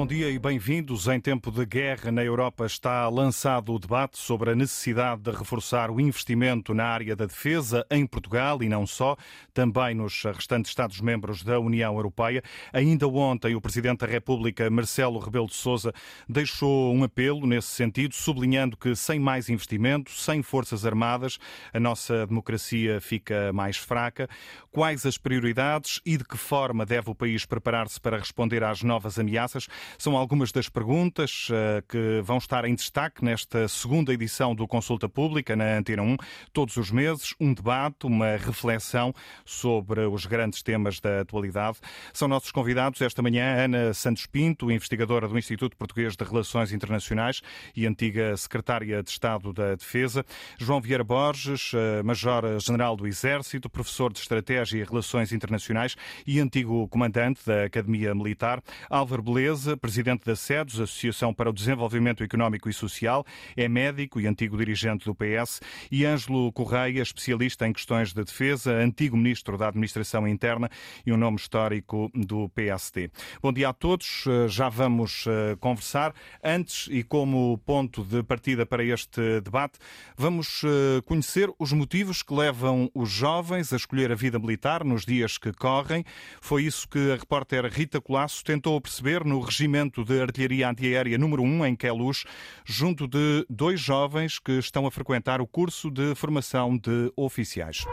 bom dia e bem-vindos. Em tempo de guerra na Europa está lançado o debate sobre a necessidade de reforçar o investimento na área da defesa em Portugal e não só, também nos restantes Estados-membros da União Europeia. Ainda ontem, o Presidente da República, Marcelo Rebelo de Sousa, deixou um apelo nesse sentido, sublinhando que sem mais investimento, sem forças armadas, a nossa democracia fica mais fraca. Quais as prioridades e de que forma deve o país preparar-se para responder às novas ameaças? São algumas das perguntas uh, que vão estar em destaque nesta segunda edição do Consulta Pública na Antena 1. Todos os meses, um debate, uma reflexão sobre os grandes temas da atualidade. São nossos convidados esta manhã Ana Santos Pinto, investigadora do Instituto Português de Relações Internacionais e antiga secretária de Estado da Defesa, João Vieira Borges, uh, Major-General do Exército, professor de Estratégia e Relações Internacionais e antigo comandante da Academia Militar, Álvaro Beleza, presidente da SEDES, Associação para o Desenvolvimento Económico e Social, é médico e antigo dirigente do PS, e Ângelo Correia, especialista em questões de defesa, antigo ministro da Administração Interna e um nome histórico do PSD. Bom dia a todos, já vamos eh, conversar. Antes, e como ponto de partida para este debate, vamos eh, conhecer os motivos que levam os jovens a escolher a vida militar nos dias que correm. Foi isso que a repórter Rita Colasso tentou perceber no Regimento de Artilharia Antiaérea número 1 em Queluz, junto de dois jovens que estão a frequentar o curso de formação de oficiais.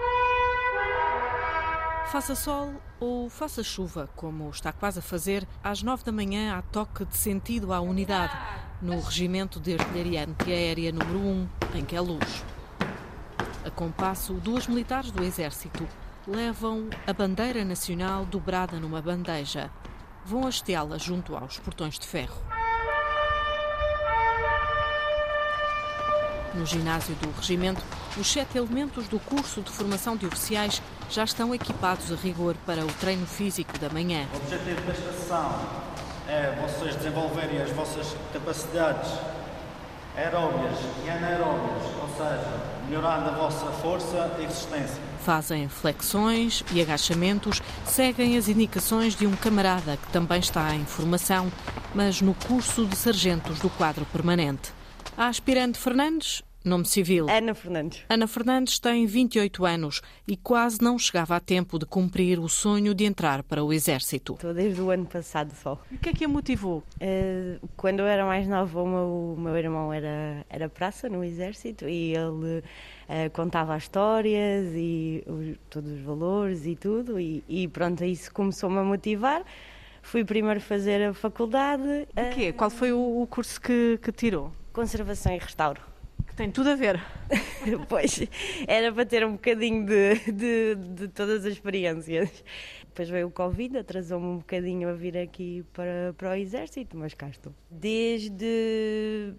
Faça sol ou faça chuva, como está quase a fazer, às nove da manhã há toque de sentido à unidade, no Regimento de Artilharia Antiaérea número 1, em Queluz. A compasso, duas militares do Exército levam a bandeira nacional dobrada numa bandeja. Vão hasteá-la junto aos portões de ferro. No ginásio do regimento, os sete elementos do curso de formação de oficiais já estão equipados a rigor para o treino físico da manhã. O objetivo desta sessão é vocês desenvolverem as vossas capacidades aeróbias e anaeróbias, ou seja, melhorando a vossa força e resistência. Fazem flexões e agachamentos, seguem as indicações de um camarada que também está em formação, mas no curso de sargentos do quadro permanente. A aspirante Fernandes Nome civil. Ana Fernandes. Ana Fernandes tem 28 anos e quase não chegava a tempo de cumprir o sonho de entrar para o Exército. Estou desde o ano passado só. O que é que a motivou? Uh, quando eu era mais nova, o meu, o meu irmão era, era praça no Exército e ele uh, contava histórias e todos os valores e tudo. E, e pronto, isso começou-me a motivar. Fui primeiro fazer a faculdade. O quê? Qual foi o, o curso que, que tirou? Conservação e Restauro. Tem tudo a ver. pois, era para ter um bocadinho de, de, de, todas as experiências. Depois veio o Covid, atrasou-me um bocadinho a vir aqui para, para o Exército, mas cá estou. Desde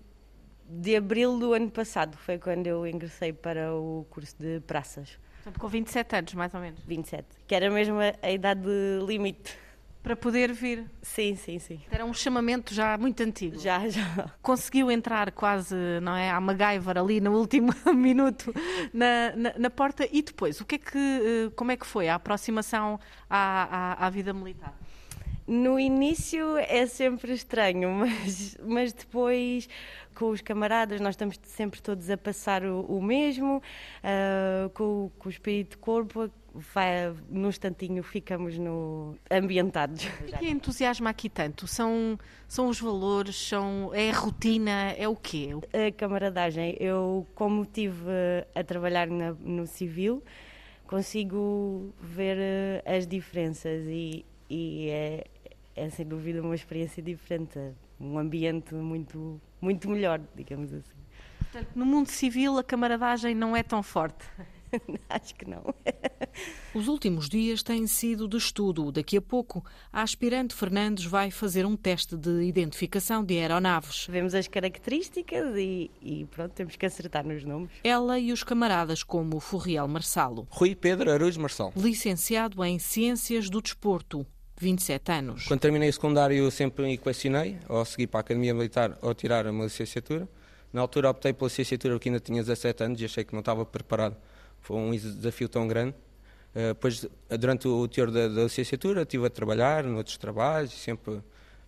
de abril do ano passado foi quando eu ingressei para o curso de praças. Portanto, com 27 anos, mais ou menos? 27, que era mesmo a, a idade limite para poder vir. Sim, sim, sim. Era um chamamento já muito antigo. Já, já. Conseguiu entrar quase, não é, à MacGyver ali no último minuto na, na, na, porta e depois, o que é que, eh, como é que foi a aproximação à, à, à vida militar? No início é sempre estranho, mas, mas depois com os camaradas nós estamos sempre todos a passar o, o mesmo, uh, com, com o espírito de corpo vai, num instantinho ficamos no, ambientados. O que é entusiasma aqui tanto? São, são os valores, são, é a rotina, é o quê? A camaradagem. Eu, como estive a trabalhar na, no civil, consigo ver eh, as diferenças e, e é, é sem dúvida uma experiência diferente, um ambiente muito, muito melhor, digamos assim. Portanto, no mundo civil a camaradagem não é tão forte. Acho que não. Os últimos dias têm sido de estudo. Daqui a pouco, a aspirante Fernandes vai fazer um teste de identificação de aeronaves. Vemos as características e, e pronto, temos que acertar nos nomes. Ela e os camaradas como Furriel Marçalo. Rui Pedro Araújo Marçal. Licenciado em Ciências do Desporto. 27 anos. Quando terminei o secundário, sempre me equacionei, ou seguir para a Academia Militar ou tirar uma licenciatura. Na altura optei pela licenciatura porque ainda tinha 17 anos e achei que não estava preparado foi um desafio tão grande. Uh, depois, durante o teor da, da licenciatura, estive a trabalhar noutros trabalhos, sempre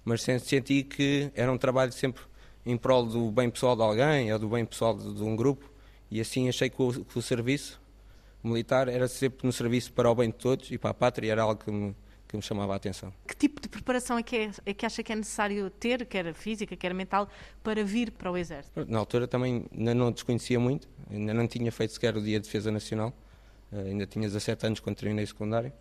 mas senti que era um trabalho sempre em prol do bem pessoal de alguém ou do bem pessoal de, de um grupo e assim achei que o, que o, serviço militar era sempre no serviço para o bem de todos e para a pátria era algo que me, que me chamava a atenção. Que tipo de preparação é que, é, é que acha que é necessário ter, quer física, quer mental, para vir para o Exército? Na altura também não desconhecia muito, ainda não tinha feito sequer o Dia de Defesa Nacional, uh, ainda tinha 17 anos quando terminei secundário,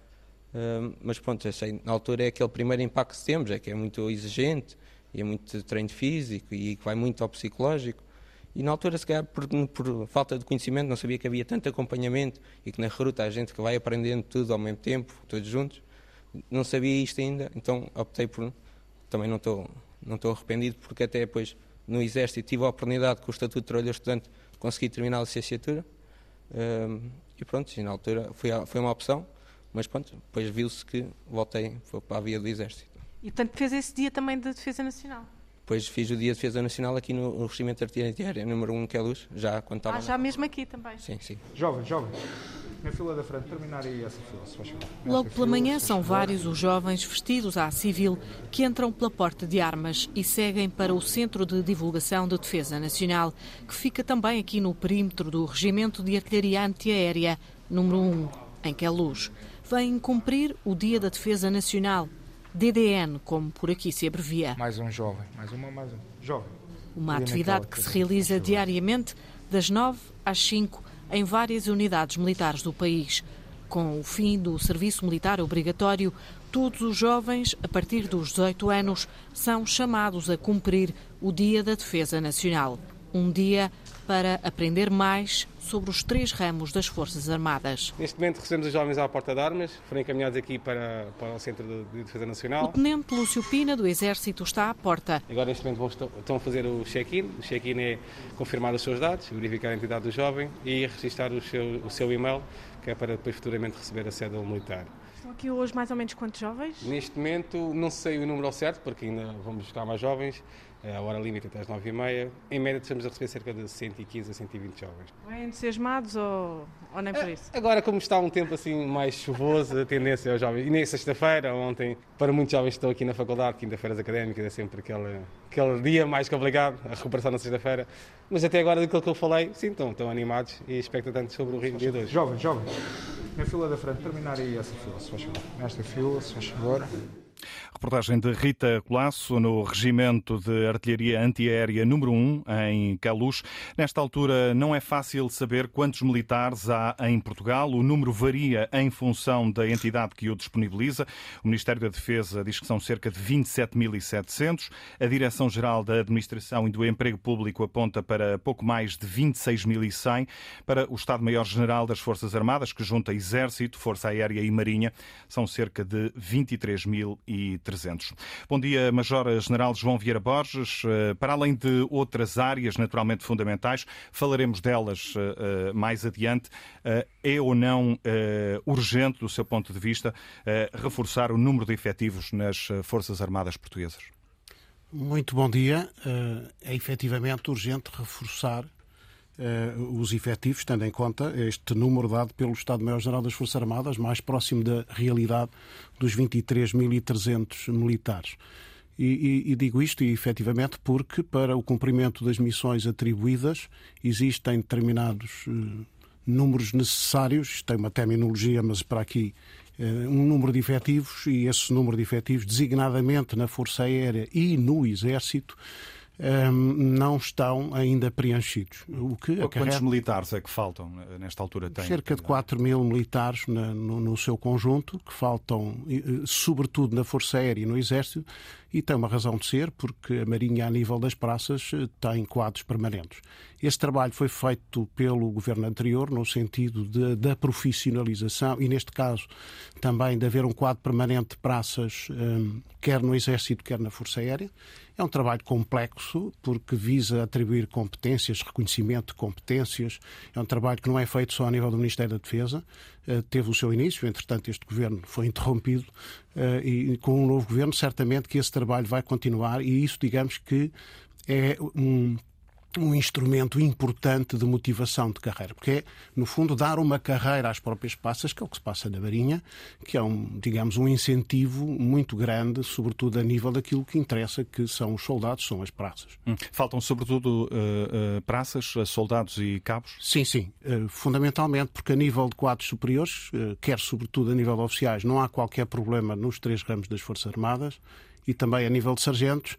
uh, mas pronto, achei, na altura é aquele primeiro impacto que temos, é que é muito exigente, e é muito treino físico e que vai muito ao psicológico. E na altura, se calhar, por, por, falta de conhecimento, não sabia que havia tanto acompanhamento e que na recruta há gente que vai aprendendo tudo ao mesmo tempo, todos juntos. Não sabia isto ainda, então optei por. Também não estou não estou arrependido, porque até depois no Exército tive a oportunidade, com o Estatuto de Trabalhador Estudante, conseguir terminar a licenciatura. Um, e pronto, e na altura foi, foi uma opção, mas pronto, depois viu-se que voltei para a via do Exército. E portanto fez esse dia também de Defesa Nacional? Depois fiz o Dia de Defesa Nacional aqui no, Regimento de Artilharia número 1, que é luz, já quando estava... Ah, já mesmo aqui também? Sim, sim. Jovem, jovem. Na fila da frente, terminar aí essa fila, se faz Logo pela manhã são vários os jovens vestidos à civil que entram pela porta de armas e seguem para o Centro de Divulgação de Defesa Nacional, que fica também aqui no perímetro do Regimento de Artilharia Antiaérea, número 1, em Queluz. Vêm cumprir o Dia da Defesa Nacional, DDN, como por aqui se abrevia. Mais um jovem, mais uma, mais um. Jovem. Uma atividade que se realiza diariamente das 9 às 5 em várias unidades militares do país. Com o fim do serviço militar obrigatório, todos os jovens, a partir dos 18 anos, são chamados a cumprir o Dia da Defesa Nacional. Um dia para aprender mais sobre os três ramos das Forças Armadas. Neste momento recebemos os jovens à porta de armas, foram encaminhados aqui para, para o Centro de Defesa Nacional. O Tenente Lúcio Pina, do Exército, está à porta. Agora, neste momento, estão a fazer o check-in. O check-in é confirmar os seus dados, verificar a identidade do jovem e registrar o seu, o seu e-mail, que é para depois futuramente receber a cédula militar. Estão aqui hoje mais ou menos quantos jovens? Neste momento, não sei o número ao certo, porque ainda vamos buscar mais jovens. É a hora limite até às 9h30. Em média, estamos a receber cerca de 115 a 120 jovens. Bem entusiasmados ou, ou nem por é, isso? Agora, como está um tempo assim mais chuvoso, a tendência aos jovens. E nem sexta-feira, ontem, para muitos jovens que estão aqui na faculdade, quinta-feiras académicas, é sempre aquele, aquele dia mais complicado, a recuperação na sexta-feira. Mas até agora, daquilo que eu falei, sim, estão, estão animados e expectantes sobre o ritmo dia 2. Jovem, jovem. Na fila da frente, terminar aí essa fila, se faz favor. Nesta fila, se faz favor. Reportagem de Rita Colasso no Regimento de Artilharia Antiaérea número 1 em Caluz. Nesta altura não é fácil saber quantos militares há em Portugal. O número varia em função da entidade que o disponibiliza. O Ministério da Defesa diz que são cerca de 27.700. A Direção-Geral da Administração e do Emprego Público aponta para pouco mais de 26.100. Para o Estado-Maior-General das Forças Armadas, que junta Exército, Força Aérea e Marinha, são cerca de 23.000 e 300. Bom dia, Major-General João Vieira Borges. Eh, para além de outras áreas naturalmente fundamentais, falaremos delas eh, eh, mais adiante. É ou não urgente, do seu ponto de vista, reforçar o número de efetivos nas Forças Armadas Portuguesas? Muito bom dia. É efetivamente urgente reforçar os efetivos, tendo em conta este número dado pelo Estado-Maior-General das Forças Armadas, mais próximo da realidade dos 23.300 militares. E, e, e, digo isto, e, efetivamente, porque para o cumprimento das missões atribuídas existem determinados uh, números necessários, tem uma terminologia, mas para aqui uh, um número de efetivos, e esse número de efetivos, designadamente na Força Aérea e no Exército, um, não estão ainda preenchidos. O que Quantos acarreta... militares é que faltam eh, nesta altura? Tem? Cerca de 4 mil militares na, no, no, seu conjunto, que faltam sobretudo na Força Aérea e no Exército, e tem uma razão de ser, porque a Marinha, a nível das praças, eh, tem quadros permanentes. Esse trabalho foi feito pelo governo anterior, no sentido de, da profissionalização, e neste caso também de haver um quadro permanente de praças, um, quer no Exército, quer na Força Aérea. É um trabalho complexo, porque visa atribuir competências, reconhecimento de competências. É um trabalho que não é feito só a nível do Ministério da Defesa. Uh, teve o seu início, entretanto, este governo foi interrompido. Uh, e com um novo governo, certamente que esse trabalho vai continuar, e isso, digamos que, é um um instrumento importante de motivação de carreira, porque é, no fundo, dar uma carreira às próprias passas, que é o que se passa na Marinha, que é, um, digamos, um incentivo muito grande, sobretudo a nível daquilo que interessa, que são os soldados, são as praças. Hum. Faltam, sobretudo, uh, uh, praças, soldados e cabos? Sim, sim. Uh, fundamentalmente, porque a nível de quadros superiores, quer sobretudo a nível de oficiais, não há qualquer problema nos três ramos das Forças Armadas, e também a nível de sargentos,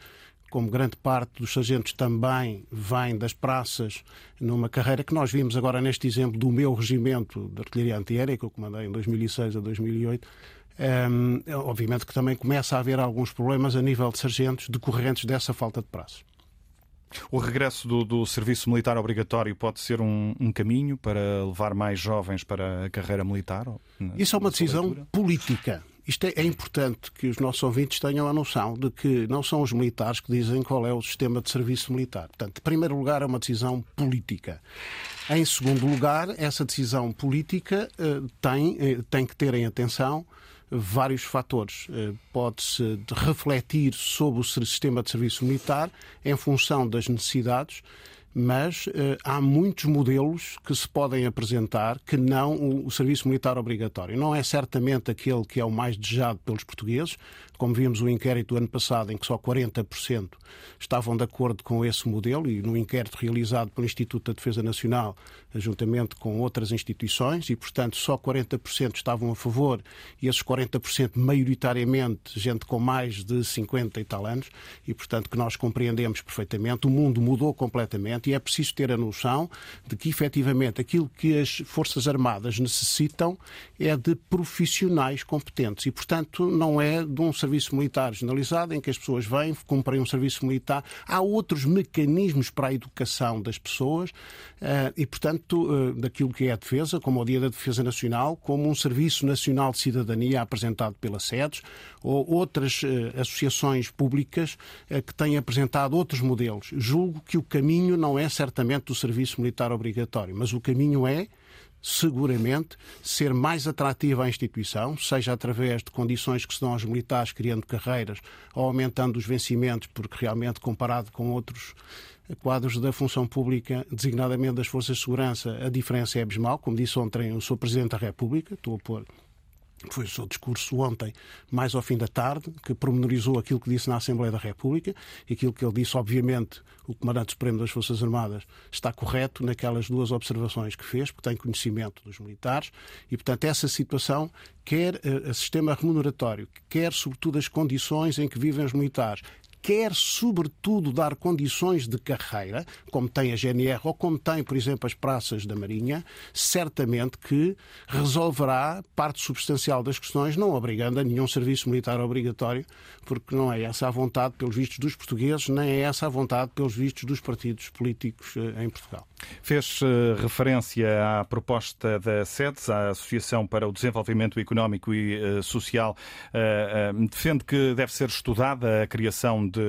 como grande parte dos sargentos também vem das praças, numa carreira que nós vimos agora neste exemplo do meu regimento de artilharia antiaérea, que eu comandei em 2006 a 2008, um, obviamente que também começa a haver alguns problemas a nível de sargentos decorrentes dessa falta de praças. O regresso do, do, serviço militar obrigatório pode ser um, um, caminho para levar mais jovens para a carreira militar? Isso é uma decisão leitura? política. Isto é, é, importante que os nossos ouvintes tenham a noção de que não são os militares que dizem qual é o sistema de serviço militar. Portanto, em primeiro lugar, é uma decisão política. Em segundo lugar, essa decisão política eh, tem, eh, tem que ter em atenção vários fatores. Eh, pode-se refletir sobre o sistema de serviço militar em função das necessidades mas uh, há muitos modelos que se podem apresentar que não o, o, serviço militar obrigatório. Não é certamente aquele que é o mais desejado pelos portugueses, como vimos o inquérito do ano passado, em que só 40% estavam de acordo com esse modelo, e no inquérito realizado pelo Instituto da Defesa Nacional, juntamente com outras instituições, e, portanto, só 40% estavam a favor, e esses 40% maioritariamente gente com mais de 50 e tal anos, e, portanto, que nós compreendemos perfeitamente. O mundo mudou completamente e é preciso ter a noção de que, efetivamente, aquilo que as Forças Armadas necessitam é de profissionais competentes, e, portanto, não é de um serviço militar generalizado, em que as pessoas vêm, cumprem um serviço militar. Há outros mecanismos para a educação das pessoas eh, e, portanto, eh, daquilo que é a defesa, como o Dia da Defesa Nacional, como um Serviço Nacional de Cidadania apresentado pela SEDES, ou outras eh, associações públicas que têm apresentado outros modelos. Julgo que o caminho não é certamente o serviço militar obrigatório, mas o caminho é seguramente, ser mais atrativa à instituição, seja através de condições que se dão aos militares, criando carreiras ou aumentando os vencimentos, porque realmente, comparado com outros quadros da função pública, designadamente das Forças de Segurança, a diferença é abismal. Como disse ontem o Sr. Presidente da República, estou a pôr foi o seu discurso ontem, mais ao fim da tarde, que promenorizou aquilo que disse na Assembleia da República aquilo que ele disse, obviamente, o Comandante Supremo das Forças Armadas está correto naquelas duas observações que fez, porque tem conhecimento dos militares e, portanto, essa situação, quer o sistema remuneratório, quer, sobretudo, as condições em que vivem os militares, quer, sobretudo, dar condições de carreira, como tem a GNR ou como tem, por exemplo, as praças da Marinha, certamente que resolverá parte substancial das questões, não obrigando a nenhum serviço militar obrigatório, porque não é essa a vontade, pelos vistos dos portugueses, nem é essa a vontade, pelos vistos dos partidos políticos eh, em Portugal. Fez eh, referência à proposta da SEDES, a Associação para o Desenvolvimento Económico e eh, Social. Defende que deve ser estudada a criação de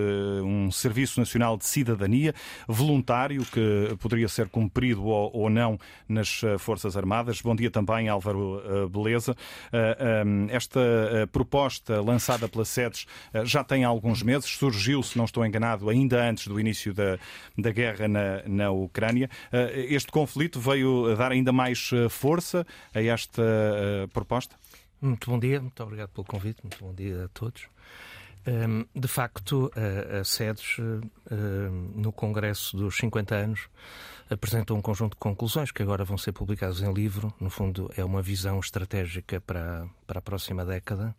um Serviço Nacional de Cidadania voluntário que poderia ser cumprido ou não nas Forças Armadas. Bom dia também, Álvaro Beleza. Esta proposta lançada pela SEDES eh, já tem alguns meses, surgiu, se não estou enganado, ainda antes do início da, da guerra na, na Ucrânia. Eh, este conflito veio dar ainda mais eh, força a esta proposta? Muito bom dia, muito obrigado pelo convite, muito bom dia a todos. Ehm, de facto, a SEDES, no Congresso dos 50 anos, apresentou um conjunto de conclusões que agora vão ser publicadas em livro. No fundo, é uma visão estratégica para, para a próxima década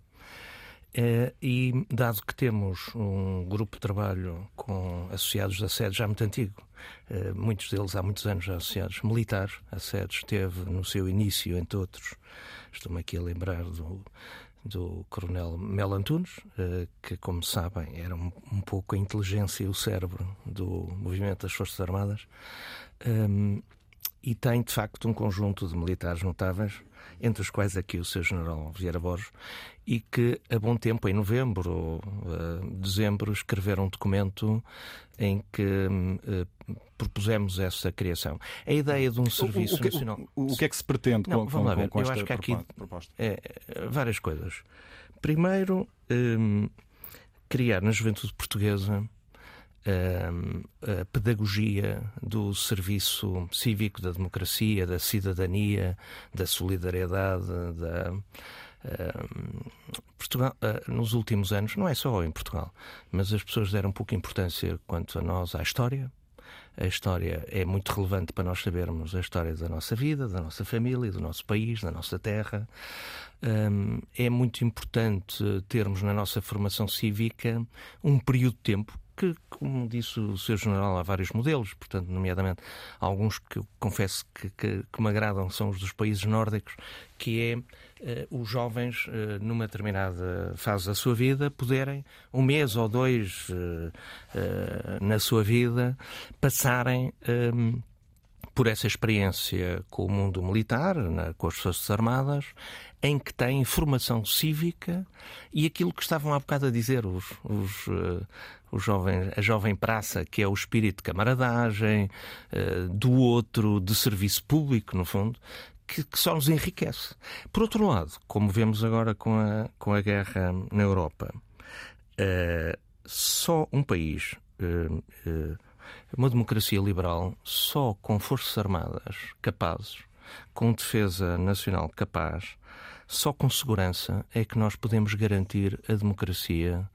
Uh, e dado que temos um grupo de trabalho com associados da sede já muito antigo, uh, muitos deles há muitos anos já associados militares, a sede esteve no seu início, entre outros, estou-me aqui a lembrar do, do Coronel Mel Antunes, uh, que, como sabem, era um, um, pouco a inteligência e o cérebro do movimento das Forças Armadas, um, ehm, e tem, de facto, um conjunto de militares notáveis entre os quais aqui o seu general Vieira Borges, e que a bom tempo, em novembro ou uh, dezembro, escreveram um documento em que uh, propusemos essa criação. A ideia de um serviço o, o, que, nacional. O, o, que é que se pretende Não, com, vamos lá ver. com, com Eu acho que há aqui proposta? É, várias coisas. Primeiro, um, criar na juventude portuguesa a pedagogia do serviço cívico, da democracia, da cidadania, da solidariedade, da. Portugal, nos últimos anos, não é só em Portugal, mas as pessoas deram pouca importância quanto a nós à história, a história é muito relevante para nós sabermos a história da nossa vida, da nossa família, do nosso país, da nossa terra. É muito importante termos na nossa formação cívica um período de tempo que, como disse o Sr. General, há vários modelos, portanto, nomeadamente alguns que eu confesso que, que, que me agradam são os dos países nórdicos, que é os jovens, uh, numa determinada fase da sua vida, poderem, um mês ou dois uh, na sua vida, passarem. Um, por essa experiência com o mundo militar, com as Forças Armadas, em que têm formação cívica e aquilo que estavam há bocado a dizer os, os, os jovens, a jovem praça, que é o espírito de camaradagem, do outro, de serviço público, no fundo, que, que, só nos enriquece. Por outro lado, como vemos agora com a, com a guerra na Europa, uh, só um país uma democracia liberal só com forças armadas capazes, com defesa nacional capaz, só com segurança é que nós podemos garantir a democracia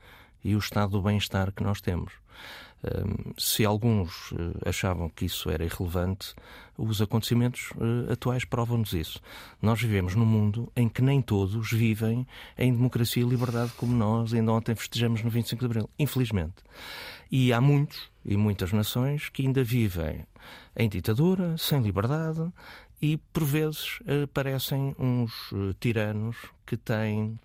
e o estado do bem-estar que nós temos. Se alguns eh, achavam que isso era irrelevante, os acontecimentos eh, atuais provam-nos isso. Nós vivemos num mundo em que nem todos vivem em democracia e liberdade como nós ainda ontem festejamos no 25 de Abril, infelizmente. E há muitos e muitas nações que ainda vivem em ditadura, sem liberdade e, por vezes, aparecem uns eh, tiranos que têm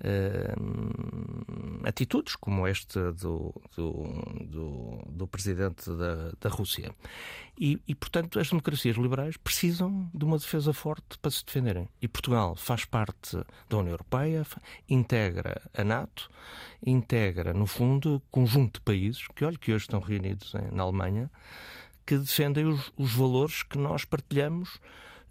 uh, atitudes como esta do, do, do, do presidente da, da Rússia. E, e, portanto, as democracias liberais precisam de uma defesa forte para se defenderem. E Portugal faz parte da União Europeia, integra a NATO, integra, no fundo, conjunto de países que, olha, que hoje estão reunidos na Alemanha, que defendem os, os valores que nós partilhamos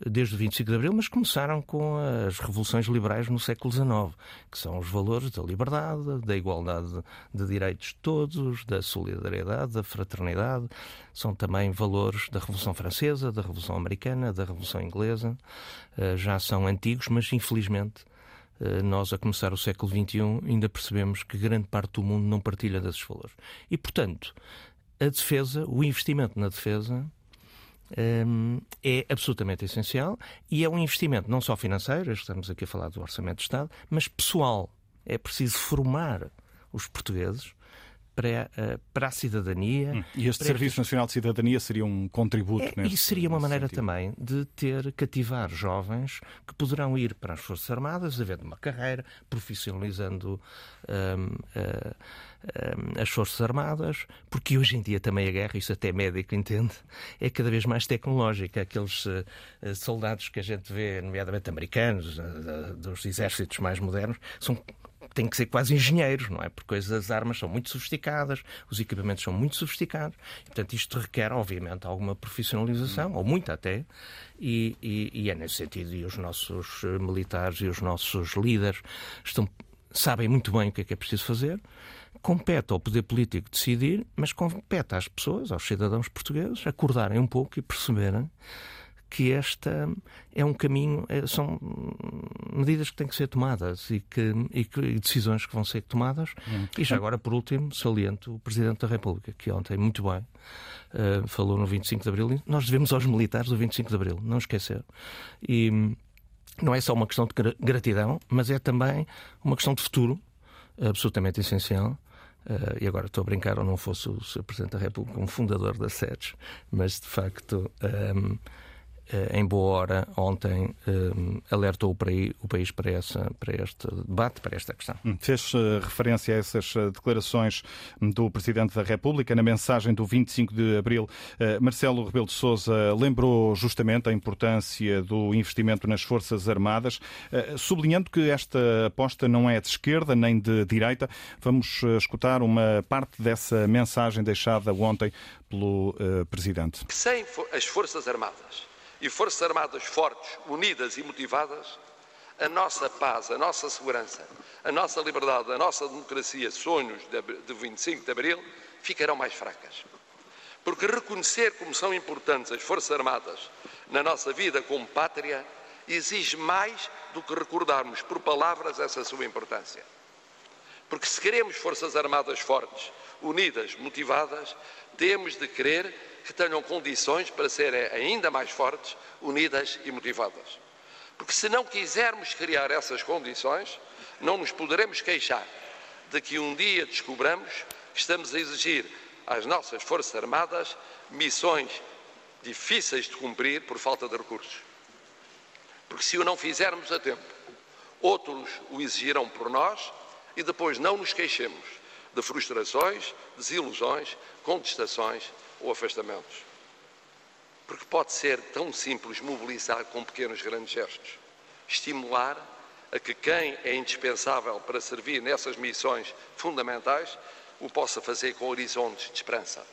desde o 25 de Abril, mas começaram com as revoluções liberais no século XIX, que são os valores da liberdade, da igualdade de direitos de todos, da solidariedade, da fraternidade. São também valores da Revolução Francesa, da Revolução Americana, da Revolução Inglesa. Eh, já são antigos, mas infelizmente eh, nós, a começar o século XXI, ainda percebemos que grande parte do mundo não partilha desses valores. E, portanto, a defesa, o investimento na defesa, é absolutamente essencial e é um investimento não só financeiro, estamos aqui a falar do Orçamento de Estado, mas pessoal. É preciso formar os portugueses para, uh, para a cidadania. Hum. E este Serviço estes... Nacional de Cidadania seria um contributo é, nesse, E seria uma maneira sentido. também de ter, cativar jovens que poderão ir para as Forças Armadas, havendo uma carreira, profissionalizando um, uh, um, as Forças Armadas, porque hoje em dia também a guerra, isso até médico entende, é cada vez mais tecnológica. Aqueles uh, soldados que a gente vê, nomeadamente americanos, dos exércitos mais modernos, são têm que ser quase engenheiros, não é? Porque as armas são muito sofisticadas, os equipamentos são muito sofisticados, portanto isto requer, obviamente, alguma profissionalização, ou muita até, e, e, e é nesse sentido, e os nossos eh, militares e os nossos líderes estão, sabem muito bem o que é que é preciso fazer, compete ao poder político decidir, mas compete às pessoas, aos cidadãos portugueses, acordarem um pouco e perceberem que esta é um caminho, é, são medidas que têm que ser tomadas e, que, e, que, e decisões que vão ser tomadas. Hum. E já agora, por último, saliento o Presidente da República, que ontem, muito bem, uh, falou no 25 de Abril. Nós devemos aos militares o 25 de Abril, não esquecer. E não é só uma questão de gratidão, mas é também uma questão de futuro, absolutamente essencial. Uh, e agora estou a brincar, ou não fosse o Sr. Presidente da República um fundador da SEDES, mas de facto. Um, eh, em boa hora, ontem, um, eh, alertou o país para, essa, para este debate, para esta questão. Hum, fez uh, referência a essas declarações do Presidente da República. Na mensagem do 25 de abril, Marcelo Rebelo de Sousa lembrou justamente a importância do investimento nas Forças Armadas, sublinhando que esta aposta não é de esquerda nem de direita. Vamos escutar uma parte dessa mensagem deixada ontem pelo Presidente. Sem as Forças Armadas e Forças Armadas fortes, unidas e motivadas, a nossa paz, a nossa segurança, a nossa liberdade, a nossa democracia, sonhos de 25 de Abril, ficarão mais fracas. Porque reconhecer como são importantes as Forças Armadas na nossa vida como pátria exige mais do que recordarmos por palavras essa sua importância. Porque se queremos Forças Armadas fortes, unidas, motivadas, temos de querer que tenham condições para serem ainda mais fortes, unidas e motivadas. Porque se não quisermos criar essas condições, não nos poderemos queixar de que um dia descobramos que estamos a exigir às nossas Forças Armadas missões difíceis de cumprir por falta de recursos. Porque se o não fizermos a tempo, outros o exigirão por nós e depois não nos queixemos de frustrações, desilusões, contestações ou afastamentos. Porque pode ser tão simples mobilizar com pequenos grandes gestos. Estimular a que quem é indispensável para servir nessas missões fundamentais o possa fazer com horizontes de esperança.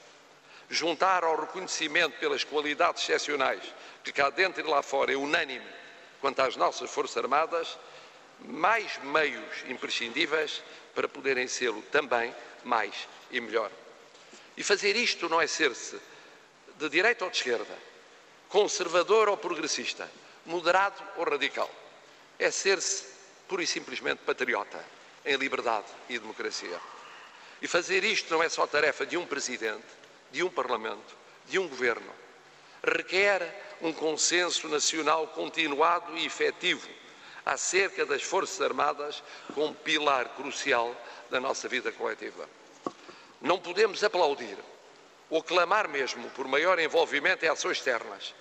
Juntar ao reconhecimento pelas qualidades excepcionais que cá dentro e lá fora é unânime quanto às nossas Forças Armadas, mais meios imprescindíveis para poderem sê-lo também mais e melhor. E fazer isto não é ser-se de direita ou de esquerda, conservador ou progressista, moderado ou radical. É ser-se pura e simplesmente patriota, em liberdade e democracia. E fazer isto não é só tarefa de um presidente, de um parlamento, de um governo. Requer um consenso nacional continuado e efetivo acerca das Forças Armadas como pilar crucial da nossa vida coletiva. Não podemos aplaudir ou clamar mesmo por maior envolvimento em ações externas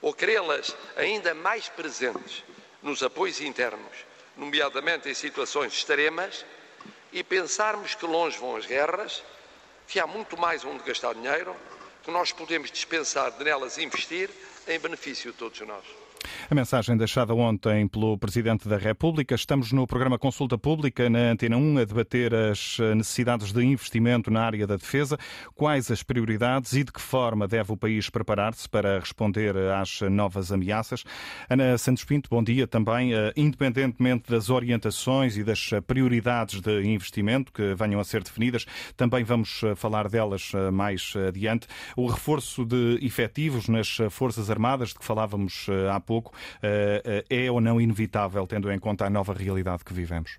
ou querê-las ainda mais presentes nos apoios internos, nomeadamente em situações extremas, e pensarmos que longe vão as guerras, que há muito mais onde gastar dinheiro, que nós podemos dispensar de nelas investir em benefício de todos nós. A mensagem deixada ontem pelo Presidente da República. Estamos no programa Consulta Pública na Antena 1 a debater as necessidades de investimento na área da defesa, quais as prioridades e de que forma deve o país preparar-se para responder às novas ameaças. Ana Santos Pinto, bom dia também. Eh, independentemente das orientações e das prioridades de investimento que venham a ser definidas, também vamos eh, falar delas eh, mais adiante. O reforço de efetivos nas Forças Armadas, de que falávamos há pouco, eh, eh, é ou não inevitável, tendo em conta a nova realidade que vivemos?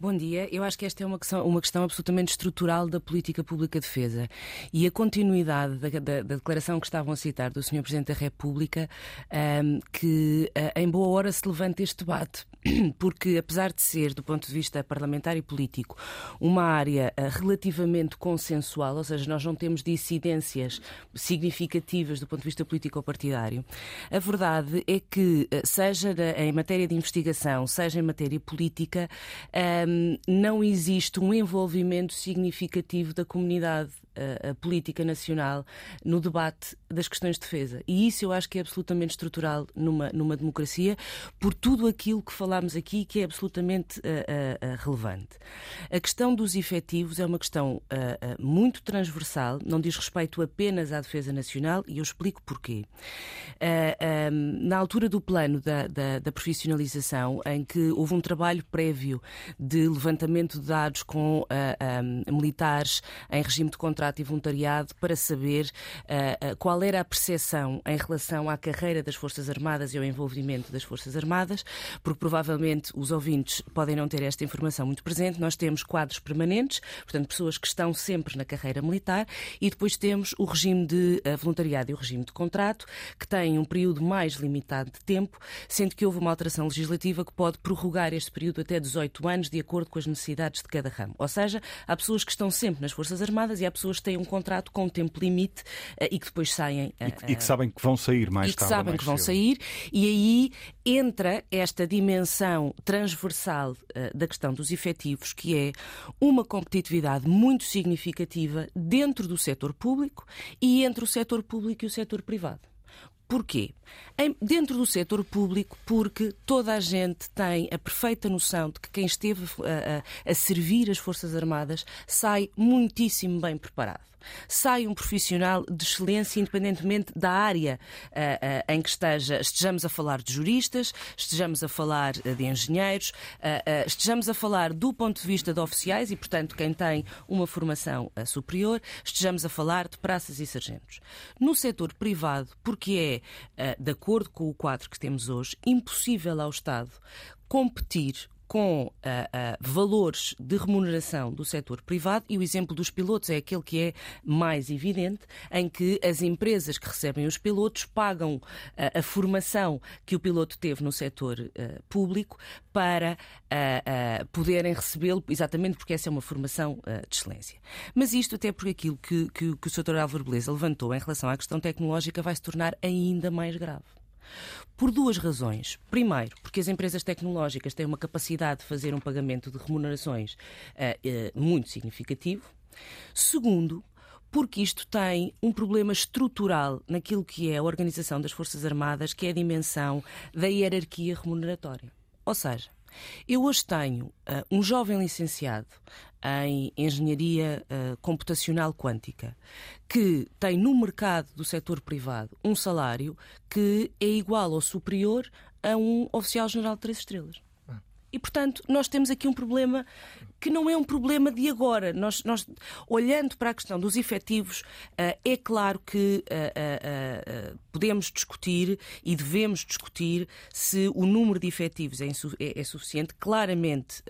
Bom dia. Eu acho que esta é uma questão, uma questão absolutamente estrutural da política pública de defesa. E a continuidade da, da, da declaração que estavam a citar do Sr. Presidente da República, um, que uh, em boa hora se levanta este debate porque apesar de ser, do ponto de vista parlamentar e político, uma área uh, relativamente consensual, ou seja, nós não temos dissidências significativas do ponto de vista político ou partidário, a verdade é que, uh, seja em matéria de investigação, seja em matéria política, um, não existe um envolvimento significativo da comunidade a, política nacional no debate das questões de defesa. E isso eu acho que é absolutamente estrutural numa, numa democracia, por tudo aquilo que falámos aqui que é absolutamente uh, uh, relevante. A questão dos efetivos é uma questão uh, muito transversal, não diz respeito apenas à defesa nacional, e eu explico porquê. Um, na altura do plano da, da, da profissionalização, em que houve um trabalho prévio de levantamento de dados com um, militares em regime de contrato e voluntariado para saber qual era a percepção em relação à carreira das Forças Armadas e ao envolvimento das Forças Armadas, porque provavelmente os ouvintes podem não ter esta informação muito presente. Nós temos quadros permanentes, portanto, pessoas que estão sempre na carreira militar, e depois temos o regime de uh, voluntariado e o regime de contrato, que têm um período mais limitado de tempo, sendo que houve uma alteração legislativa que pode prorrogar este período até 18 anos, de acordo com as necessidades de cada ramo. Ou seja, há pessoas que estão sempre nas Forças Armadas e há pessoas têm um contrato com um tempo limite uh, e que depois saem. E, que, e, que, sabem que vão sair mais e tarde. E que sabem que vão cedo. sair, e aí entra esta dimensão transversal uh, da questão dos efetivos, que é uma competitividade muito significativa dentro do setor público e entre o setor público e o setor privado. Porquê? Em, dentro do setor público, porque toda a gente tem a perfeita noção de que quem esteve a, a, a servir as Forças Armadas sai muitíssimo bem preparado. Sai um profissional de excelência independentemente da área uh, uh, em que esteja. Estejamos a falar de juristas, estejamos a falar de engenheiros, estejamos a falar do ponto de vista de oficiais e, portanto, quem tem uma formação superior, estejamos a falar de praças e sargentos. No setor privado, porque é, de acordo com o quadro que temos hoje, impossível ao Estado competir com uh, uh, valores de remuneração do setor privado e o exemplo dos pilotos é aquele que é mais evidente, em que as empresas que recebem os pilotos pagam uh, a formação que o piloto teve no setor público para poderem recebê-lo, exatamente porque essa é uma formação de excelência. Mas isto até porque aquilo que, que, que o Sr. Álvaro Beleza levantou em relação à questão tecnológica vai se tornar ainda mais grave. Por duas razões. Primeiro, porque as empresas tecnológicas têm uma capacidade de fazer um pagamento de remunerações uh, uh, muito significativo. Segundo, porque isto tem um problema estrutural naquilo que é a organização das Forças Armadas, que é a dimensão da hierarquia remuneratória. Ou seja, eu hoje tenho uh, um jovem licenciado em engenharia uh, computacional quântica, que tem no mercado do setor privado um salário que é igual ou superior a um oficial-general de três estrelas. Ah. E, portanto, nós temos aqui um problema que não é um problema de agora. Nós, nós olhando para a questão dos efetivos, uh, é claro que uh, uh, podemos discutir e devemos discutir se o número de efetivos é, é, é suficiente. Claramente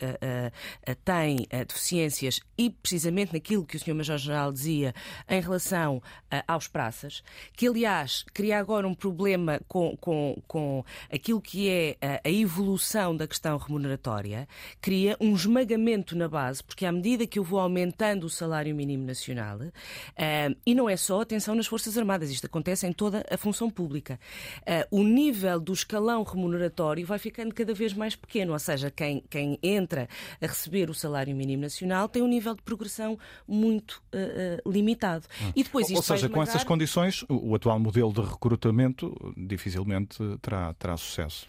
tem deficiências e precisamente naquilo que o Sr. Major-General dizia em relação aos praças, que aliás cria agora um problema com, com, com aquilo que é a evolução da questão remuneratória, cria um esmagamento na base, porque à medida que eu vou aumentando o salário mínimo nacional, uh, e não é só atenção nas Forças Armadas, isto acontece em toda a função pública, uh, o nível do escalão remuneratório vai ficando cada vez mais pequeno, ou seja, quem, quem entra a receber o salário mínimo nacional tem um nível de progressão muito uh, limitado. Ah. E depois ou seja, com essas condições, o, o atual modelo de recrutamento dificilmente terá, terá sucesso.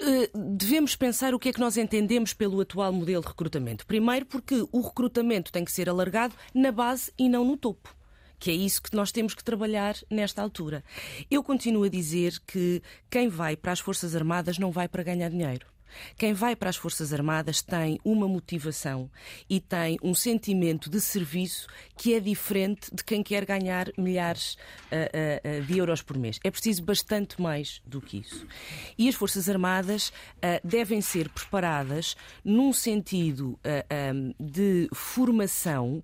Eh, devemos pensar o que é que nós entendemos pelo atual modelo de recrutamento. Primeiro, porque o recrutamento tem que ser alargado na base e não no topo que é isso que nós temos que trabalhar nesta altura. Eu continuo a dizer que quem vai para as Forças Armadas não vai para ganhar dinheiro. Quem vai para as Forças Armadas tem uma motivação e tem um sentimento de serviço que é diferente de quem quer ganhar milhares uh, uh, de euros por mês. É preciso bastante mais do que isso. E as Forças Armadas uh, devem ser preparadas num sentido um, de formação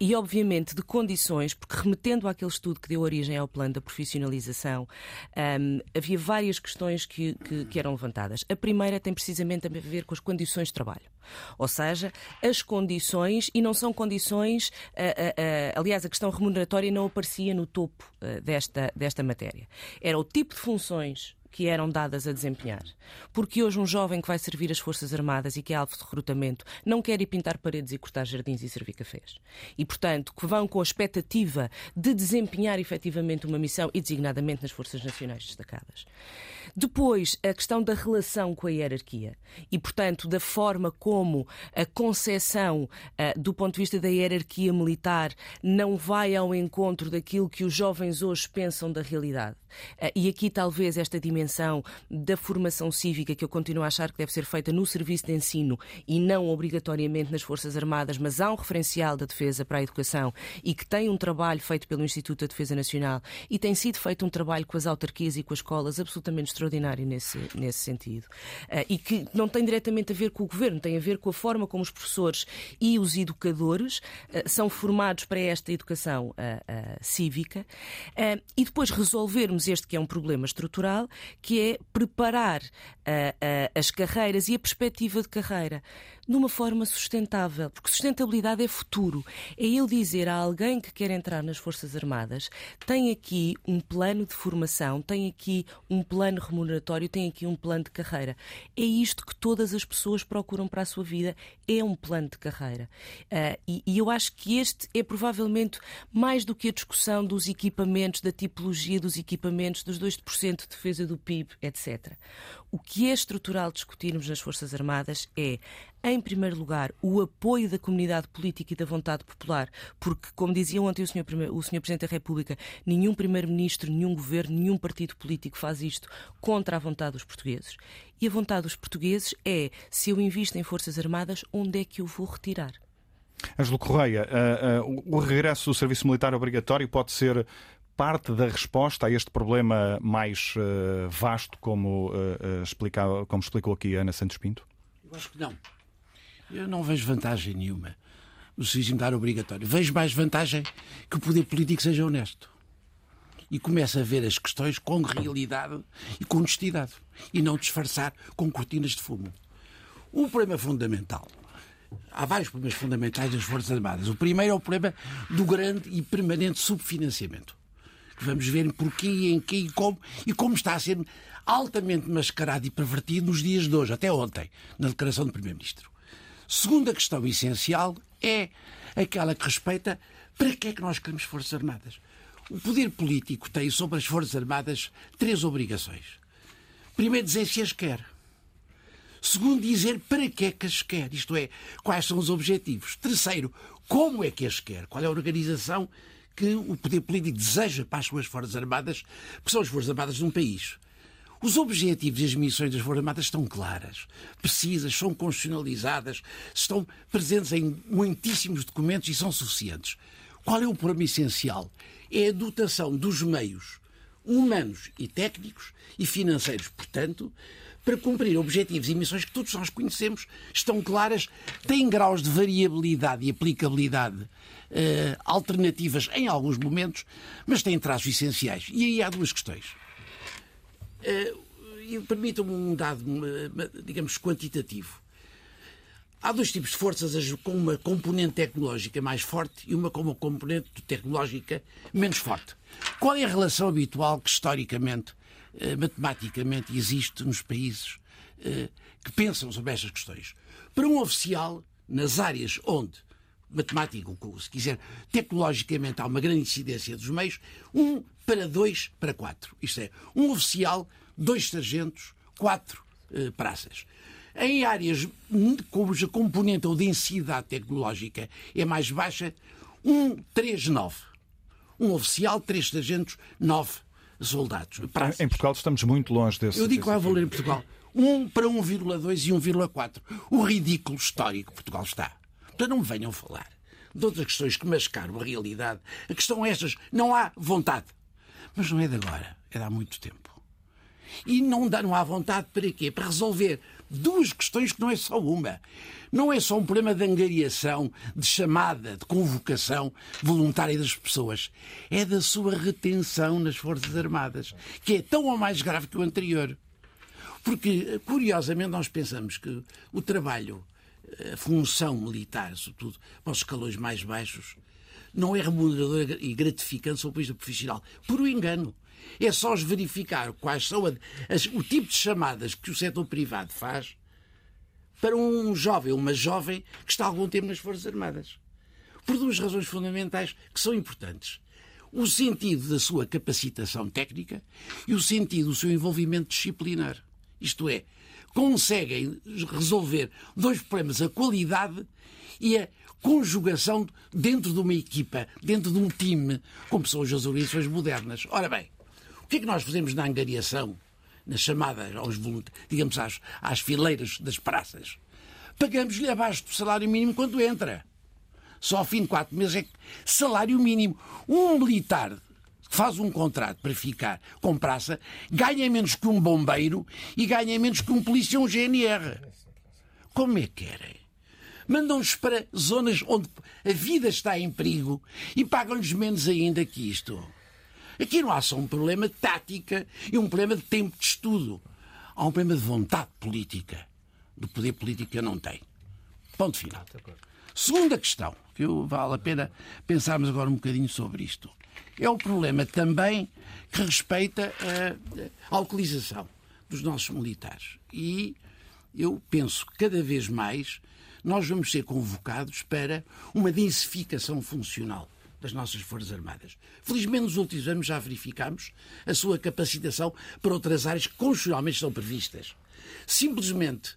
e, obviamente, de condições, porque remetendo àquele estudo que deu origem ao plano da profissionalização, um, havia várias questões que, que, que eram levantadas. A primeira tem precisamente a ver com as condições de trabalho. Ou seja, as condições, e não são condições, uh, uh, uh, aliás, a questão remuneratória não aparecia no topo desta, desta matéria. Era o tipo de funções que eram dadas a desempenhar. Porque hoje um jovem que vai servir as Forças Armadas e que é alvo de recrutamento não quer ir pintar paredes e cortar jardins e servir cafés. E, portanto, que vão com a expectativa de desempenhar efetivamente uma missão e designadamente nas Forças Nacionais destacadas. Depois, a questão da relação com a hierarquia e, portanto, da forma como a concepção uh, do ponto de vista da hierarquia militar não vai ao encontro daquilo que os jovens hoje pensam da realidade. Uh, e aqui, talvez, esta dimensão da formação cívica, que eu continuo a achar que deve ser feita no serviço de ensino e não obrigatoriamente nas Forças Armadas, mas há um referencial da defesa para a educação e que tem um trabalho feito pelo Instituto da Defesa Nacional e tem sido feito um trabalho com as autarquias e com as escolas absolutamente extraordinário nesse, nesse sentido. Uh, e que não tem diretamente a ver com o governo, tem a ver com a forma como os professores e os educadores uh, são formados para esta educação uh, cívica e depois resolvermos este que é um problema estrutural, que é preparar as carreiras e a perspectiva de carreira de uma forma sustentável, porque sustentabilidade é futuro. É eu dizer a alguém que quer entrar nas Forças Armadas: tem aqui um plano de formação, tem aqui um plano remuneratório, tem aqui um plano de carreira. É isto que todas as pessoas procuram para a sua vida: é um plano de carreira. Uh, e, e eu acho que este é provavelmente mais do que a discussão dos equipamentos, da tipologia dos equipamentos, dos 2% de defesa do do PIB, etc. O que é estrutural discutirmos nas Forças Armadas é, em primeiro lugar, o apoio da comunidade política e da vontade popular, porque, como dizia ontem o Sr. O. Presidente da República, nenhum Primeiro-Ministro, nenhum governo, nenhum partido político faz isto contra a vontade dos portugueses. E a vontade dos portugueses é, se eu invisto em Forças Armadas, onde é que eu vou retirar? Ângelo Correia, uh, uh, o regresso do serviço militar obrigatório pode ser parte da resposta a este problema mais uh, vasto, como, explica, como explicou aqui a Ana Santos Pinto? Eu acho que não. Eu não vejo vantagem nenhuma no serviço militar obrigatório. Vejo mais vantagem que o poder político seja honesto. E comece a ver as questões com realidade e com honestidade. E não disfarçar com cortinas de fumo. O problema fundamental há vários problemas fundamentais das Forças Armadas. O primeiro é o problema do grande e permanente subfinanciamento. Vamos ver porquê, em que e como, e como está a ser altamente mascarado e pervertido nos dias de hoje, até ontem, na declaração do Primeiro-Ministro. Segunda questão essencial é aquela que respeita para que é que nós queremos Forças Armadas. O poder político tem sobre as Forças Armadas três obrigações. Primeiro, dizer se as quer. Segundo, dizer para que é que as quer, isto é, quais são os objetivos. Terceiro, como é que as quer, qual é a organização que o poder político deseja para as suas Forças Armadas, que são as Forças Armadas de um país. Os objetivos e as missões das Forças Armadas estão claras, precisas, são constitucionalizadas, estão presentes em muitíssimos documentos e são suficientes. Qual é o problema essencial? É a dotação dos meios humanos e técnicos e financeiros, portanto, para cumprir objetivos e missões que todos nós conhecemos, estão claras, têm graus de variabilidade e aplicabilidade uh, alternativas em alguns momentos, mas têm traços essenciais. E aí há duas questões. Uh, Permitam-me um dado, digamos, quantitativo. Há dois tipos de forças, com uma componente tecnológica mais forte e uma com uma componente tecnológica menos forte. Qual é a relação habitual que, historicamente, eh, matematicamente existe nos países eh, que pensam sobre estas questões. Para um oficial, nas áreas onde matemático, se quiser, tecnologicamente há uma grande incidência dos meios, um para dois para quatro. Isto é, um oficial, dois sargentos, quatro eh, praças. Em áreas cuja componente ou densidade tecnológica é mais baixa, um, três, nove. Um oficial, três sargentos, nove soldados. Em Portugal estamos muito longe desse. Eu digo é o valor em Portugal. 1 para 1,2 e 1,4. O ridículo histórico que Portugal está. Portanto, não me venham falar de outras questões que mascaram a realidade. A questão é estas. Não há vontade. Mas não é de agora. É de há muito tempo. E não, dá, não há vontade para quê? Para resolver duas questões que não é só uma. Não é só um problema de angariação, de chamada, de convocação voluntária das pessoas. É da sua retenção nas Forças Armadas, que é tão ou mais grave que o anterior. Porque, curiosamente, nós pensamos que o trabalho, a função militar, sobretudo para os escalões mais baixos, não é remunerador e gratificante sob o ponto profissional. Por o engano. É só verificar quais são as, o tipo de chamadas que o setor privado faz para um jovem uma jovem que está há algum tempo nas Forças Armadas. Por duas razões fundamentais que são importantes. O sentido da sua capacitação técnica e o sentido do seu envolvimento disciplinar. Isto é, conseguem resolver dois problemas, a qualidade e a conjugação dentro de uma equipa, dentro de um time, como são as organizações modernas. Ora bem, o que é que nós fazemos na angariação, na chamada aos digamos, às, às fileiras das praças? Pagamos-lhe abaixo do salário mínimo quando entra. Só ao fim de quatro meses é que salário mínimo. Um militar que faz um contrato para ficar com praça ganha menos que um bombeiro e ganha menos que um polícia ou um GNR. Como é que querem? Mandam-nos para zonas onde a vida está em perigo e pagam-lhes menos ainda que isto. Aqui não há só um problema de tática e um problema de tempo de estudo. Há um problema de vontade política. Do poder político que eu não tenho. Ponto final. Segunda questão, que vale a pena pensarmos agora um bocadinho sobre isto. É o problema também que respeita a alcoolização dos nossos militares. E eu penso que cada vez mais nós vamos ser convocados para uma densificação funcional das nossas Forças Armadas. Felizmente, nos últimos anos já verificamos a sua capacitação para outras áreas que constitucionalmente estão previstas. Simplesmente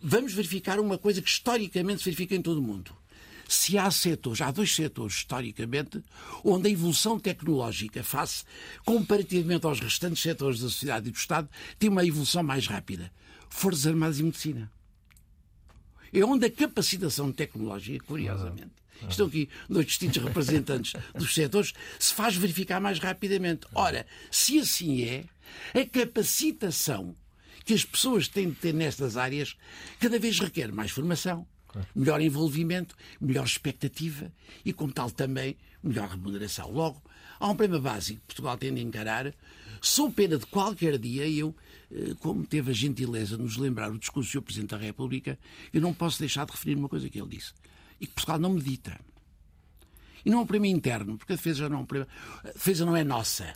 vamos verificar uma coisa que historicamente se verifica em todo o mundo. Se há setores, há dois setores historicamente, onde a evolução tecnológica, face comparativamente aos restantes setores da sociedade e do Estado, tem uma evolução mais rápida: Forças Armadas e Medicina. É onde a capacitação tecnológica, curiosamente, estão aqui dois distintos representantes dos setores, se faz verificar mais rapidamente. Ora, se assim é, a capacitação que as pessoas têm de ter nestas áreas cada vez requer mais formação, melhor envolvimento, melhor expectativa e, como tal, também melhor remuneração. Logo, há um problema básico que Portugal tem de encarar. Sou pena de qualquer dia eu, eh, como teve a gentileza de nos lembrar o discurso do Sr. Presidente da República, eu não posso deixar de referir uma coisa que ele disse. E que Portugal não medita. E não é um problema interno, porque a defesa não é um problema. A defesa não é nossa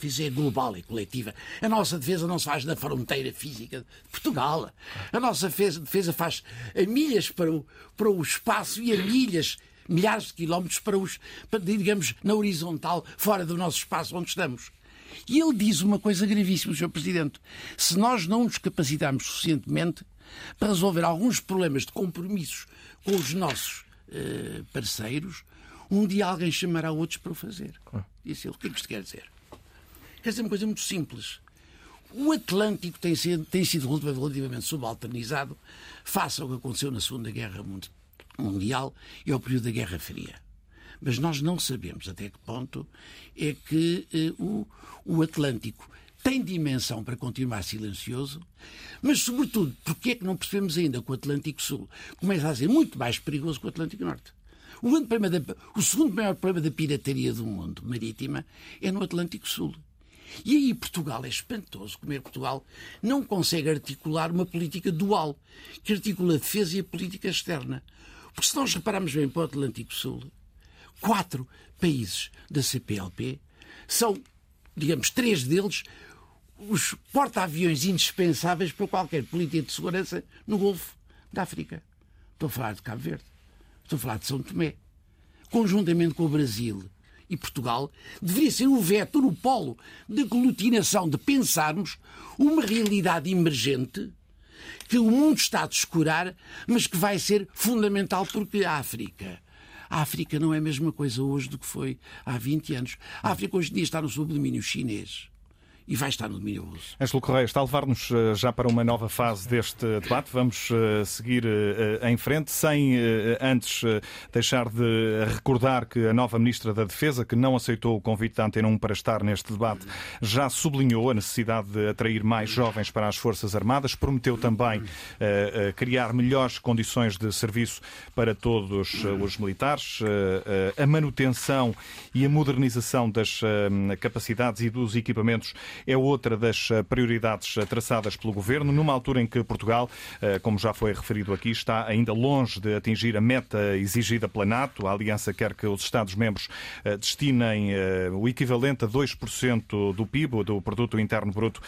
defesa é global e coletiva. A nossa defesa não se faz na fronteira física de Portugal. A nossa defesa faz a milhas para o, para o espaço e a milhas, milhares de quilómetros para os, para, digamos, na horizontal, fora do nosso espaço onde estamos. E ele diz uma coisa gravíssima, Sr. Presidente. Se nós não nos capacitarmos suficientemente para resolver alguns problemas de compromissos com os nossos uh, parceiros, um dia alguém chamará outros para o fazer. Disse ele. O que é que isto quer dizer? Quer dizer uma coisa muito simples. O Atlântico tem sido, tem sido relativamente subalternizado face ao que aconteceu na Segunda Guerra Mundial e ao período da Guerra Fria. Mas nós não sabemos até que ponto é que eh, o, o Atlântico tem dimensão para continuar silencioso, mas, sobretudo, porque é que não percebemos ainda que o Atlântico Sul começa a ser muito mais perigoso que o Atlântico Norte? O, da, o segundo maior problema da pirataria do mundo marítima é no Atlântico Sul. E aí Portugal é espantoso, como é Portugal não consegue articular uma política dual, que articula a defesa e a política externa. Porque se nós repararmos bem para o Atlântico Sul, quatro países da CPLP são, digamos, três deles os porta-aviões indispensáveis para qualquer política de segurança no Golfo da África. Estou a falar de Cabo Verde, estou a falar de São Tomé. Conjuntamente com o Brasil e Portugal, deveria ser o vetor, o polo de aglutinação, de pensarmos uma realidade emergente que o mundo está a descurar, mas que vai ser fundamental porque a África. A África não é a mesma coisa hoje do que foi há 20 anos. A África hoje em dia está no subdomínio chinês e vai estar no domínio russo. Ângelo Correia está a levar-nos eh, já para uma nova fase deste debate. Vamos eh, seguir eh, em frente, sem antes deixar de recordar que a nova Ministra da Defesa, que não aceitou o convite da Antena 1 para estar neste debate, já sublinhou a necessidade de atrair mais jovens para as Forças Armadas, prometeu também criar melhores condições de serviço para todos os militares, a manutenção e a modernização das capacidades e dos equipamentos é outra das eh, prioridades eh, traçadas pelo Governo, numa altura em que Portugal, eh, como já foi referido aqui, está ainda longe de atingir a meta exigida pela NATO. A Aliança quer que os Estados-membros destinem o equivalente a 2% do PIB, do Produto Interno Bruto,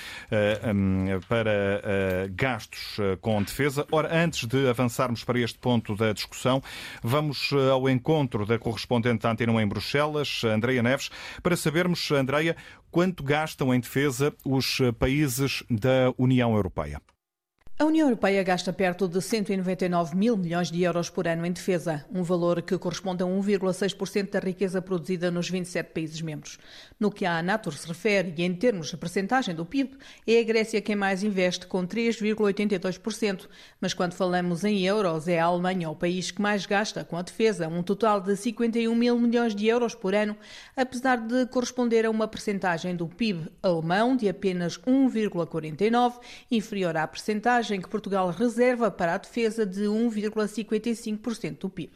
hum, para gastos com defesa. Ora, antes de avançarmos para este ponto da discussão, vamos ao encontro da correspondente da Antena em Bruxelas, Andreia Neves, para sabermos, Andreia, quanto gastam em defesa os países da União Europeia. A União Europeia gasta perto de 199 mil milhões de euros por ano em defesa, um valor que corresponde a 1,6% da riqueza produzida nos 27 países membros. No que à NATO se refere e em termos de percentagem do PIB, é a Grécia quem mais investe, com 3,82%, mas quando falamos em euros, é a Alemanha o país que mais gasta com a defesa, um total de 51 mil milhões de euros por ano, apesar de corresponder a uma percentagem do PIB alemão de apenas 1,49%, inferior à percentagem em que Portugal reserva para a defesa de 1,55% do PIB.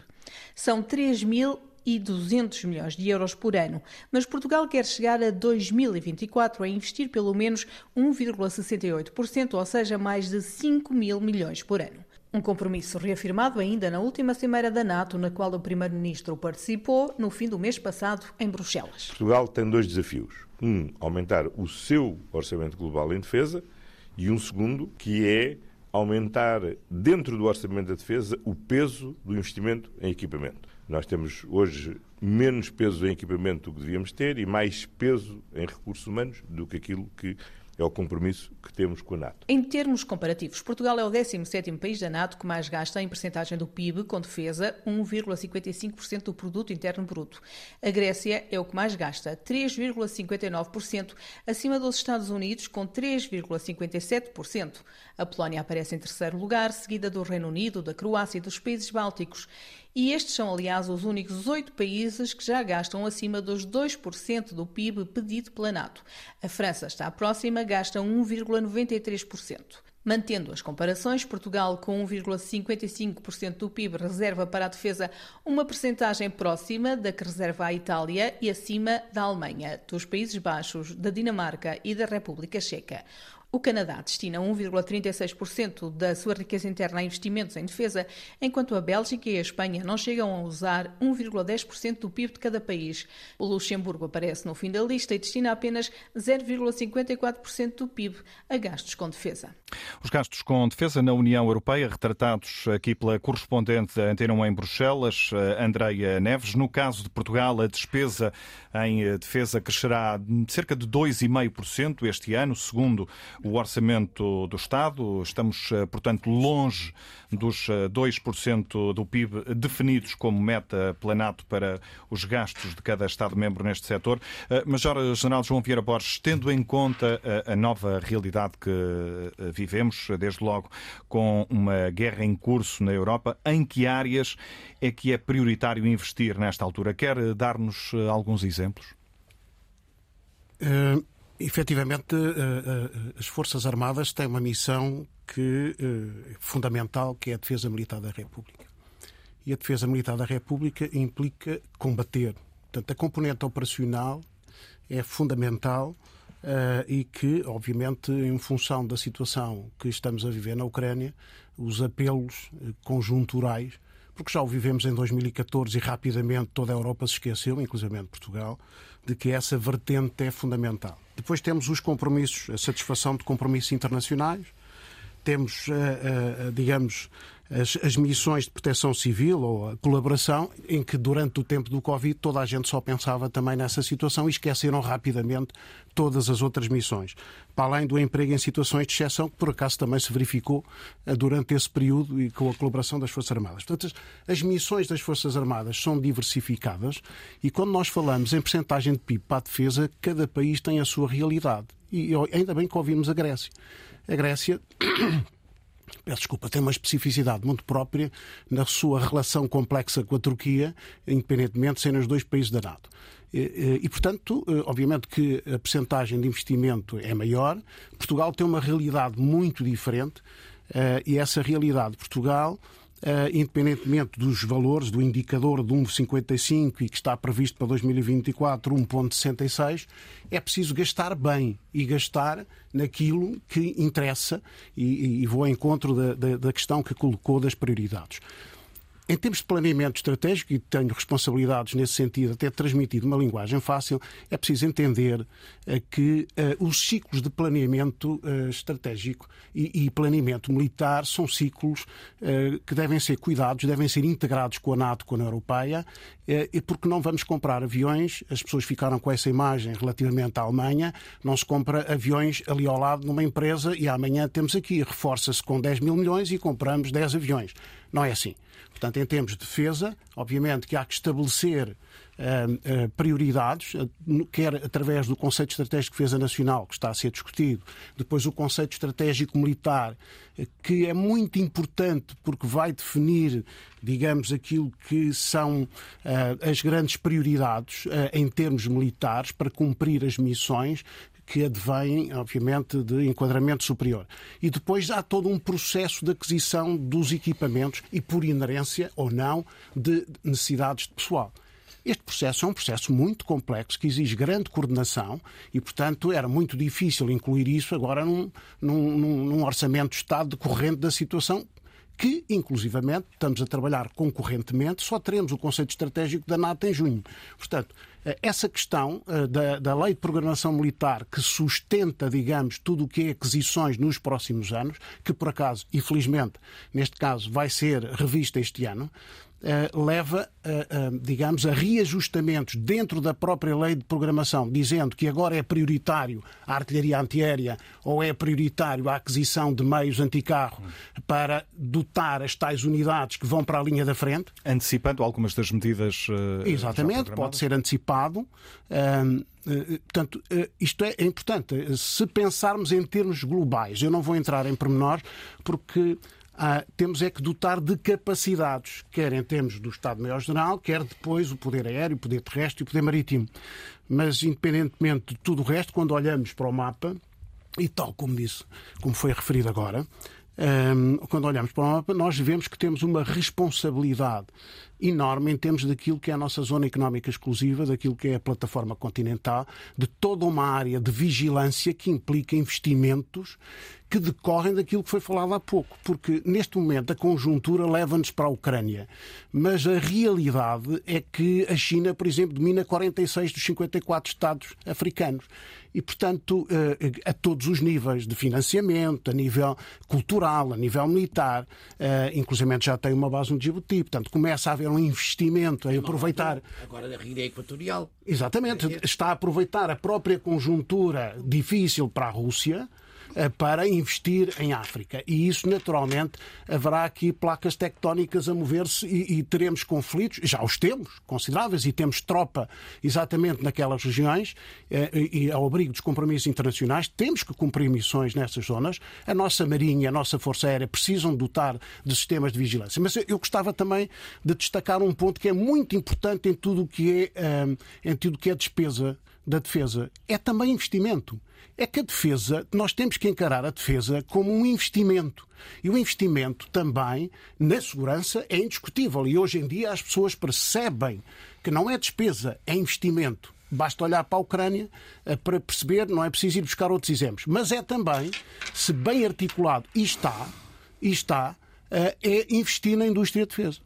São 3.200 milhões de euros por ano, mas Portugal quer chegar a 2024 a investir pelo menos 1,68%, ou seja, mais de 5 mil milhões por ano. Um compromisso reafirmado ainda na última cimeira da NATO, na qual o Primeiro-Ministro participou no fim do mês passado em Bruxelas. Portugal tem dois desafios. Um, aumentar o seu orçamento global em defesa e um segundo, que é aumentar dentro do orçamento da defesa o peso do investimento em equipamento. Nós temos hoje menos peso em equipamento do que devíamos ter e mais peso em recursos humanos do que aquilo que é o compromisso que temos com a NATO. Em termos comparativos, Portugal é o 17º país da NATO que mais gasta em percentagem do PIB com defesa, 1,55% do produto interno bruto. A Grécia é o que mais gasta, 3,59%, acima dos Estados Unidos com 3,57%. A Polónia aparece em terceiro lugar, seguida do Reino Unido, da Croácia e dos países bálticos. E estes são, aliás, os únicos oito países que já gastam acima dos 2% do PIB pedido pela NATO. A França está próxima, gasta 1,93%. Mantendo as comparações, Portugal, com 1,55% do PIB, reserva para a defesa uma percentagem próxima da que reserva a Itália e acima da Alemanha, dos Países Baixos, da Dinamarca e da República Checa. O Canadá destina 1,36% da sua riqueza interna a investimentos em defesa, enquanto a Bélgica e a Espanha não chegam a usar 1,10% do PIB de cada país. O Luxemburgo aparece no fim da lista e destina apenas 0,54% do PIB a gastos com defesa. Os gastos com defesa na União Europeia, retratados aqui pela correspondente da Antena 1 em Bruxelas, Andreia Neves. No caso de Portugal, a despesa em defesa crescerá cerca de 2,5% este ano, segundo o orçamento do Estado. Estamos, eh, portanto, longe dos 2% eh, do PIB definidos como meta planato para os gastos de cada Estado-membro neste setor. Eh, Major-General João Vieira Borges, tendo em conta a nova realidade que vivemos, desde logo com uma guerra em curso na Europa, em que áreas é que é prioritário investir nesta altura? Quer dar-nos alguns exemplos? Uh efetivamente, eh, eh, as Forças Armadas têm uma missão que é fundamental, que é a defesa militar da República. E a defesa militar da República implica combater. Portanto, a componente operacional é fundamental e que, obviamente, em função da situação que estamos a viver na Ucrânia, os apelos conjunturais porque já o vivemos em 2014 e rapidamente toda a Europa se esqueceu, inclusive Portugal, de que essa vertente é fundamental. Depois temos os compromissos, a satisfação de compromissos internacionais, temos, eh, eh, digamos, as, as, missões de proteção civil ou a colaboração, em que durante o tempo do Covid toda a gente só pensava também nessa situação e esqueceram rapidamente todas as outras missões. Para além do emprego em situações de exceção, que por acaso também se verificou eh, durante esse período e com a colaboração das Forças Armadas. Portanto, as missões das Forças Armadas são diversificadas e quando nós falamos em percentagem de PIB para a defesa, cada país tem a sua realidade. E ainda bem que ouvimos a Grécia. A Grécia peço desculpa, tem uma especificidade muito própria na sua relação complexa com a Turquia, independentemente de serem os dois países da NATO. E, portanto, eh, obviamente que a percentagem de investimento é maior. Portugal tem uma realidade muito diferente eh, e essa realidade de Portugal independentemente dos valores do indicador de 1,55 e que está previsto para 2024 1,66, é preciso gastar bem e gastar naquilo que interessa e, e vou ao encontro da, da, da questão que colocou das prioridades. Em termos de planeamento estratégico, e tenho responsabilidades nesse sentido, até transmitido uma linguagem fácil, é preciso entender uh, que uh, os ciclos de planeamento uh, estratégico e, e, planeamento militar são ciclos que devem ser cuidados, devem ser integrados com a NATO, com a União Europeia, e porque não vamos comprar aviões, as pessoas ficaram com essa imagem relativamente à Alemanha, não se compra aviões ali ao lado numa empresa e amanhã temos aqui, reforça-se com 10 mil milhões e compramos 10 aviões. Não é assim. Portanto, em termos de defesa, obviamente que há que estabelecer uh, uh, prioridades, uh, quer através do conceito estratégico de defesa nacional, que está a ser discutido, depois o conceito estratégico militar, que é muito importante porque vai definir, digamos, aquilo que são as grandes prioridades em termos militares para cumprir as missões que advêm, obviamente, de enquadramento superior. E depois há todo um processo de aquisição dos equipamentos e, por inerência ou não, de necessidades de pessoal. Este processo é um processo muito complexo que exige grande coordenação e, portanto, era muito difícil incluir isso agora num, num, num orçamento de Estado decorrente da situação que, inclusivamente, estamos a trabalhar concorrentemente, só teremos o conceito estratégico da NATO em junho. Portanto, essa questão da, da lei de programação militar que sustenta, digamos, tudo o que é aquisições nos próximos anos, que por acaso, infelizmente, neste caso, vai ser revista este ano, leva, uh, uh, digamos, a reajustamentos dentro da própria lei de programação, dizendo que agora é prioritário a artilharia antiaérea ou é prioritário a aquisição de meios anticarro para dotar as tais unidades que vão para a linha da frente. Antecipando algumas das medidas. Exatamente, pode ser antecipado. Portanto, isto é importante. Se pensarmos em termos globais, eu não vou entrar em pormenores, porque ah, temos é que dotar de capacidades, quer em termos do Estado-Maior-General, quer depois o poder aéreo, o poder terrestre e o poder marítimo. Mas, independentemente de tudo o resto, quando olhamos para o mapa, e tal como disse, como foi referido agora, um, quando olhamos para o mapa, nós vemos que temos uma responsabilidade enorme em termos daquilo que é a nossa zona económica exclusiva, daquilo que é a plataforma continental, de toda uma área de vigilância que implica investimentos que decorrem daquilo que foi falado há pouco, porque neste momento a conjuntura leva-nos para a Ucrânia, mas a realidade é que a China, por exemplo, domina 46 dos 54 Estados africanos e, portanto, eh, a todos os níveis de financiamento, a nível cultural, a nível militar, eh, inclusive já tem uma base no Djibouti, portanto, começa a haver um investimento em aproveitar. Agora da Ríria Equatorial. Exatamente, está a aproveitar a própria conjuntura difícil para a Rússia para investir em África. E isso, naturalmente, haverá aqui placas tectónicas a mover-se e, e, teremos conflitos, já os temos, consideráveis, e temos tropa exatamente naquelas regiões eh, e, ao abrigo dos compromissos internacionais. Temos que cumprir missões nessas zonas. A nossa Marinha, a nossa Força Aérea precisam dotar de sistemas de vigilância. Mas eu gostava também de destacar um ponto que é muito importante em tudo o que é, eh, em tudo que é despesa da defesa. É também investimento é que a defesa, nós temos que encarar a defesa como um investimento. E o investimento também na segurança é indiscutível. E hoje em dia as pessoas percebem que não é despesa, é investimento. Basta olhar para a Ucrânia eh, para perceber, não é preciso ir buscar outros exemplos. Mas é também, se bem articulado, e está, e está, é investir na indústria de defesa.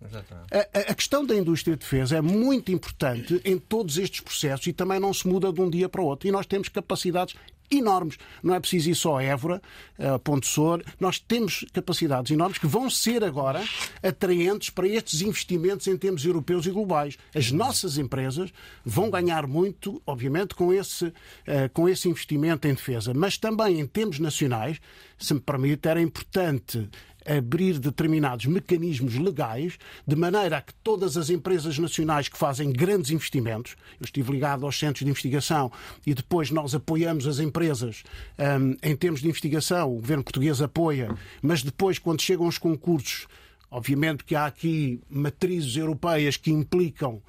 A, a, questão da indústria de defesa é muito importante em todos estes processos e também não se muda de um dia para o outro. E nós temos capacidades enormes. Não é preciso ir só a Évora, a Ponte Sor. Nós temos capacidades enormes que vão ser agora atraentes para estes investimentos em termos europeus e globais. As nossas empresas vão ganhar muito, obviamente, com esse, eh, com esse investimento em defesa. Mas também em termos nacionais, se me permite, era importante abrir determinados mecanismos legais de maneira a que todas as empresas nacionais que fazem grandes investimentos, eu estive ligado aos centros de investigação e depois nós apoiamos as empresas um, em termos de investigação, o governo português apoia, mas depois, quando chegam os concursos, obviamente que há aqui matrizes europeias que implicam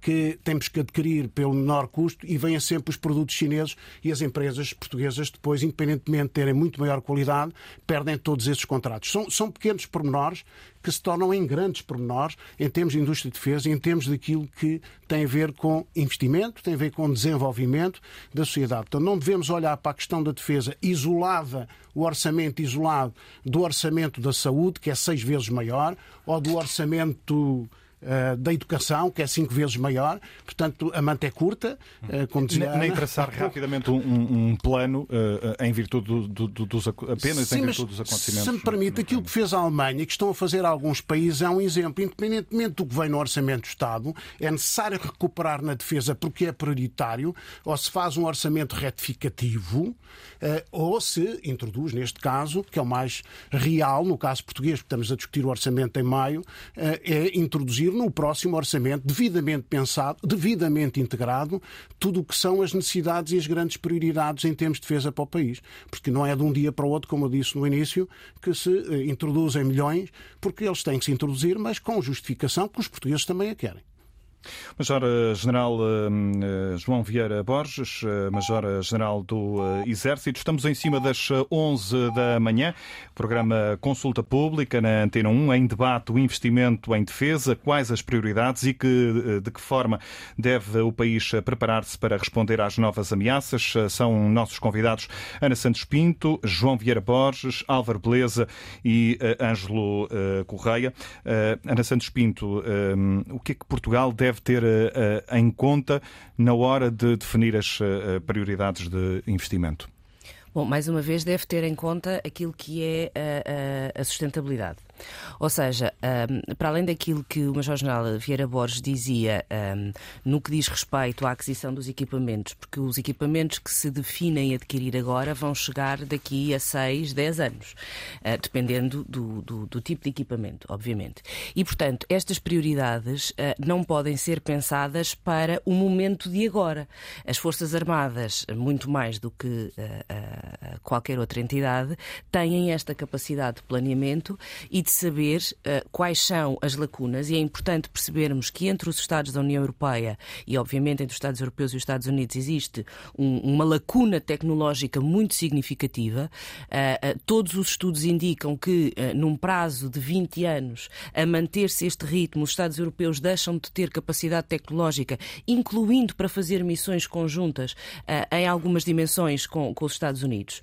que temos que adquirir pelo menor custo e vêm sempre os produtos chineses e as empresas portuguesas depois, independentemente de terem muito maior qualidade, perdem todos esses contratos. São, são pequenos pormenores que se tornam em grandes pormenores em termos de indústria de defesa em termos daquilo que tem a ver com investimento, tem a ver com desenvolvimento da sociedade. Portanto, não devemos olhar para a questão da defesa isolada, o orçamento isolado do orçamento da saúde, que é seis vezes maior, ou do orçamento uh, da educação, que é cinco vezes maior. Portanto, a manta é curta, uh, como dizia Nem traçar rapidamente um, um plano uh, em virtude do, do, dos, apenas Sim, em virtude dos acontecimentos. Se me permite, aquilo que fez a Alemanha e que estão a fazer alguns países é um exemplo. Independentemente do que vem no orçamento do Estado, é necessário recuperar na defesa porque é prioritário, ou se faz um orçamento retificativo, ou se introduz, neste caso, que é o mais real, no caso português, porque estamos a discutir o orçamento em maio, é introduzir no próximo orçamento, devidamente pensado, devidamente integrado, tudo o que são as necessidades e as grandes prioridades em termos de defesa para o país. Porque não é de um dia para o outro, como eu disse no início, que se eh, introduzem milhões, porque eles têm que se introduzir, mas com justificação que os portugueses também a querem. Major-General uh, João Vieira Borges, Major-General do Exército. Estamos em cima das 11 da manhã. Programa Consulta Pública na Antena 1, em debate o investimento em defesa, quais as prioridades e que, de que forma deve o país preparar-se para responder às novas ameaças. São nossos convidados Ana Santos Pinto, João Vieira Borges, Álvaro Beleza e Ângelo Correia. Ana Santos Pinto, o que é que Portugal deve deve ter em conta na hora de definir as prioridades de investimento? Bom, mais uma vez, deve ter em conta aquilo que é a, a, a sustentabilidade. Ou seja, um, para além daquilo que o Major-General Vieira Borges dizia um, no que diz respeito à aquisição dos equipamentos, porque os equipamentos que se definem adquirir agora vão chegar daqui a 6, 10 anos, uh, dependendo do, do, do, tipo de equipamento, obviamente. E, portanto, estas prioridades uh, não podem ser pensadas para o momento de agora. As Forças Armadas, muito mais do que uh, qualquer outra entidade, têm esta capacidade de planeamento e de saber uh, quais são as lacunas e é importante percebermos que entre os Estados da União Europeia e, obviamente, entre os Estados Europeus e os Estados Unidos existe um, uma lacuna tecnológica muito significativa. Uh, uh, todos os estudos indicam que, num prazo de 20 anos, a manter-se este ritmo, os Estados Europeus deixam de ter capacidade tecnológica, incluindo para fazer missões conjuntas em algumas dimensões com, com os Estados Unidos.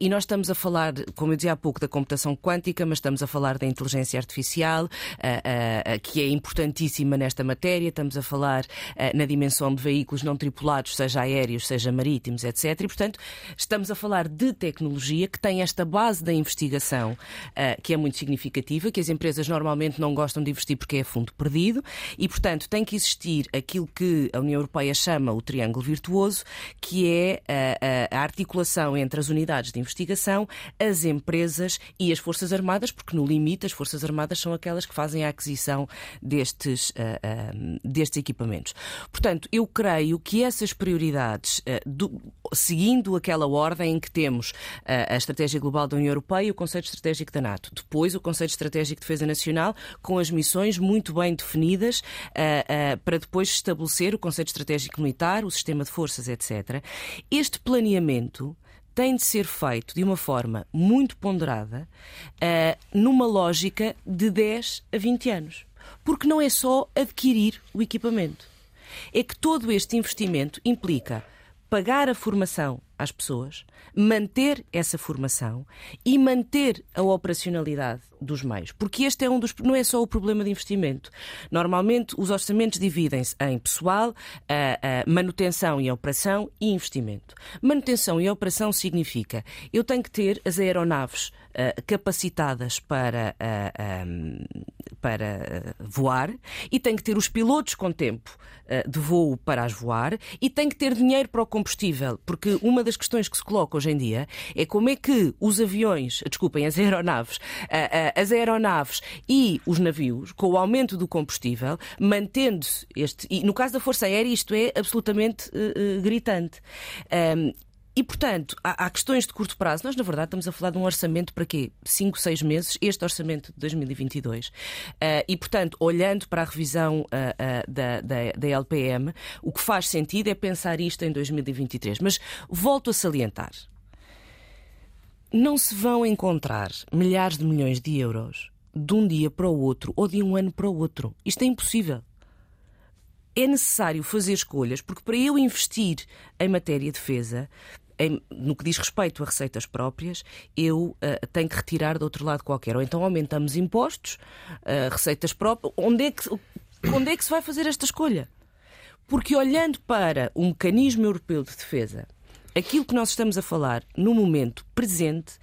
e nós estamos a falar, como eu dizia há pouco, da computação quântica, mas estamos a falar falar da inteligência artificial, que é importantíssima nesta matéria. Estamos a falar na dimensão de veículos não tripulados, seja aéreos, seja marítimos, etc. E, portanto, estamos a falar de tecnologia que tem esta base da investigação que é muito significativa, que as empresas normalmente não gostam de investir porque é fundo perdido e, portanto, tem que existir aquilo que a União Europeia chama o triângulo virtuoso, que é a, a articulação entre as unidades de investigação, as empresas e as Forças Armadas, porque no limite limite, as Forças Armadas são aquelas que fazem a aquisição destes, uh, uh, destes equipamentos. Portanto, eu creio que essas prioridades, uh, do, seguindo aquela ordem em que temos a Estratégia Global da União Europeia e o Conselho Estratégico da NATO, depois o Conselho Estratégico de Defesa Nacional, com as missões muito bem definidas, para depois estabelecer o Conselho Estratégico Militar, o sistema de forças, etc. Este planeamento tem de ser feito de uma forma muito ponderada, uh, numa lógica de 10 a 20 anos. Porque não é só adquirir o equipamento. É que todo este investimento implica pagar a formação às pessoas, manter essa formação e manter a operacionalidade dos meios. Porque este é um dos. não é só o problema de investimento. Normalmente os orçamentos dividem-se em pessoal, a, a manutenção e a operação e investimento. Manutenção e operação significa eu tenho que ter as aeronaves capacitadas para, uh, um, para voar e tenho que ter os pilotos com tempo de voo para as voar e tenho que ter dinheiro para o combustível, porque uma das questões que se coloca hoje em dia é como é que os aviões, desculpem, as aeronaves, as aeronaves e os navios, com o aumento do combustível, mantendo-se este. E no caso da Força Aérea, isto é absolutamente uh, gritante. Um, e, portanto, há, há, questões de curto prazo. Nós, na verdade, estamos a falar de um orçamento para quê? 5, 6 meses, este orçamento de 2022. Uh, e, portanto, olhando para a revisão uh, uh, da, da, da, LPM, o que faz sentido é pensar isto em 2023. Mas volto a salientar. Não se vão encontrar milhares de milhões de euros de um dia para o outro ou de um ano para o outro. Isto é impossível é necessário fazer escolhas, porque para eu investir em matéria de defesa, em, no que diz respeito a receitas próprias, eu uh, tenho que retirar de outro lado qualquer. Ou então aumentamos impostos, uh, receitas próprias. Onde é, que, onde é que se vai fazer esta escolha? Porque olhando para o mecanismo europeu de defesa, aquilo que nós estamos a falar no momento presente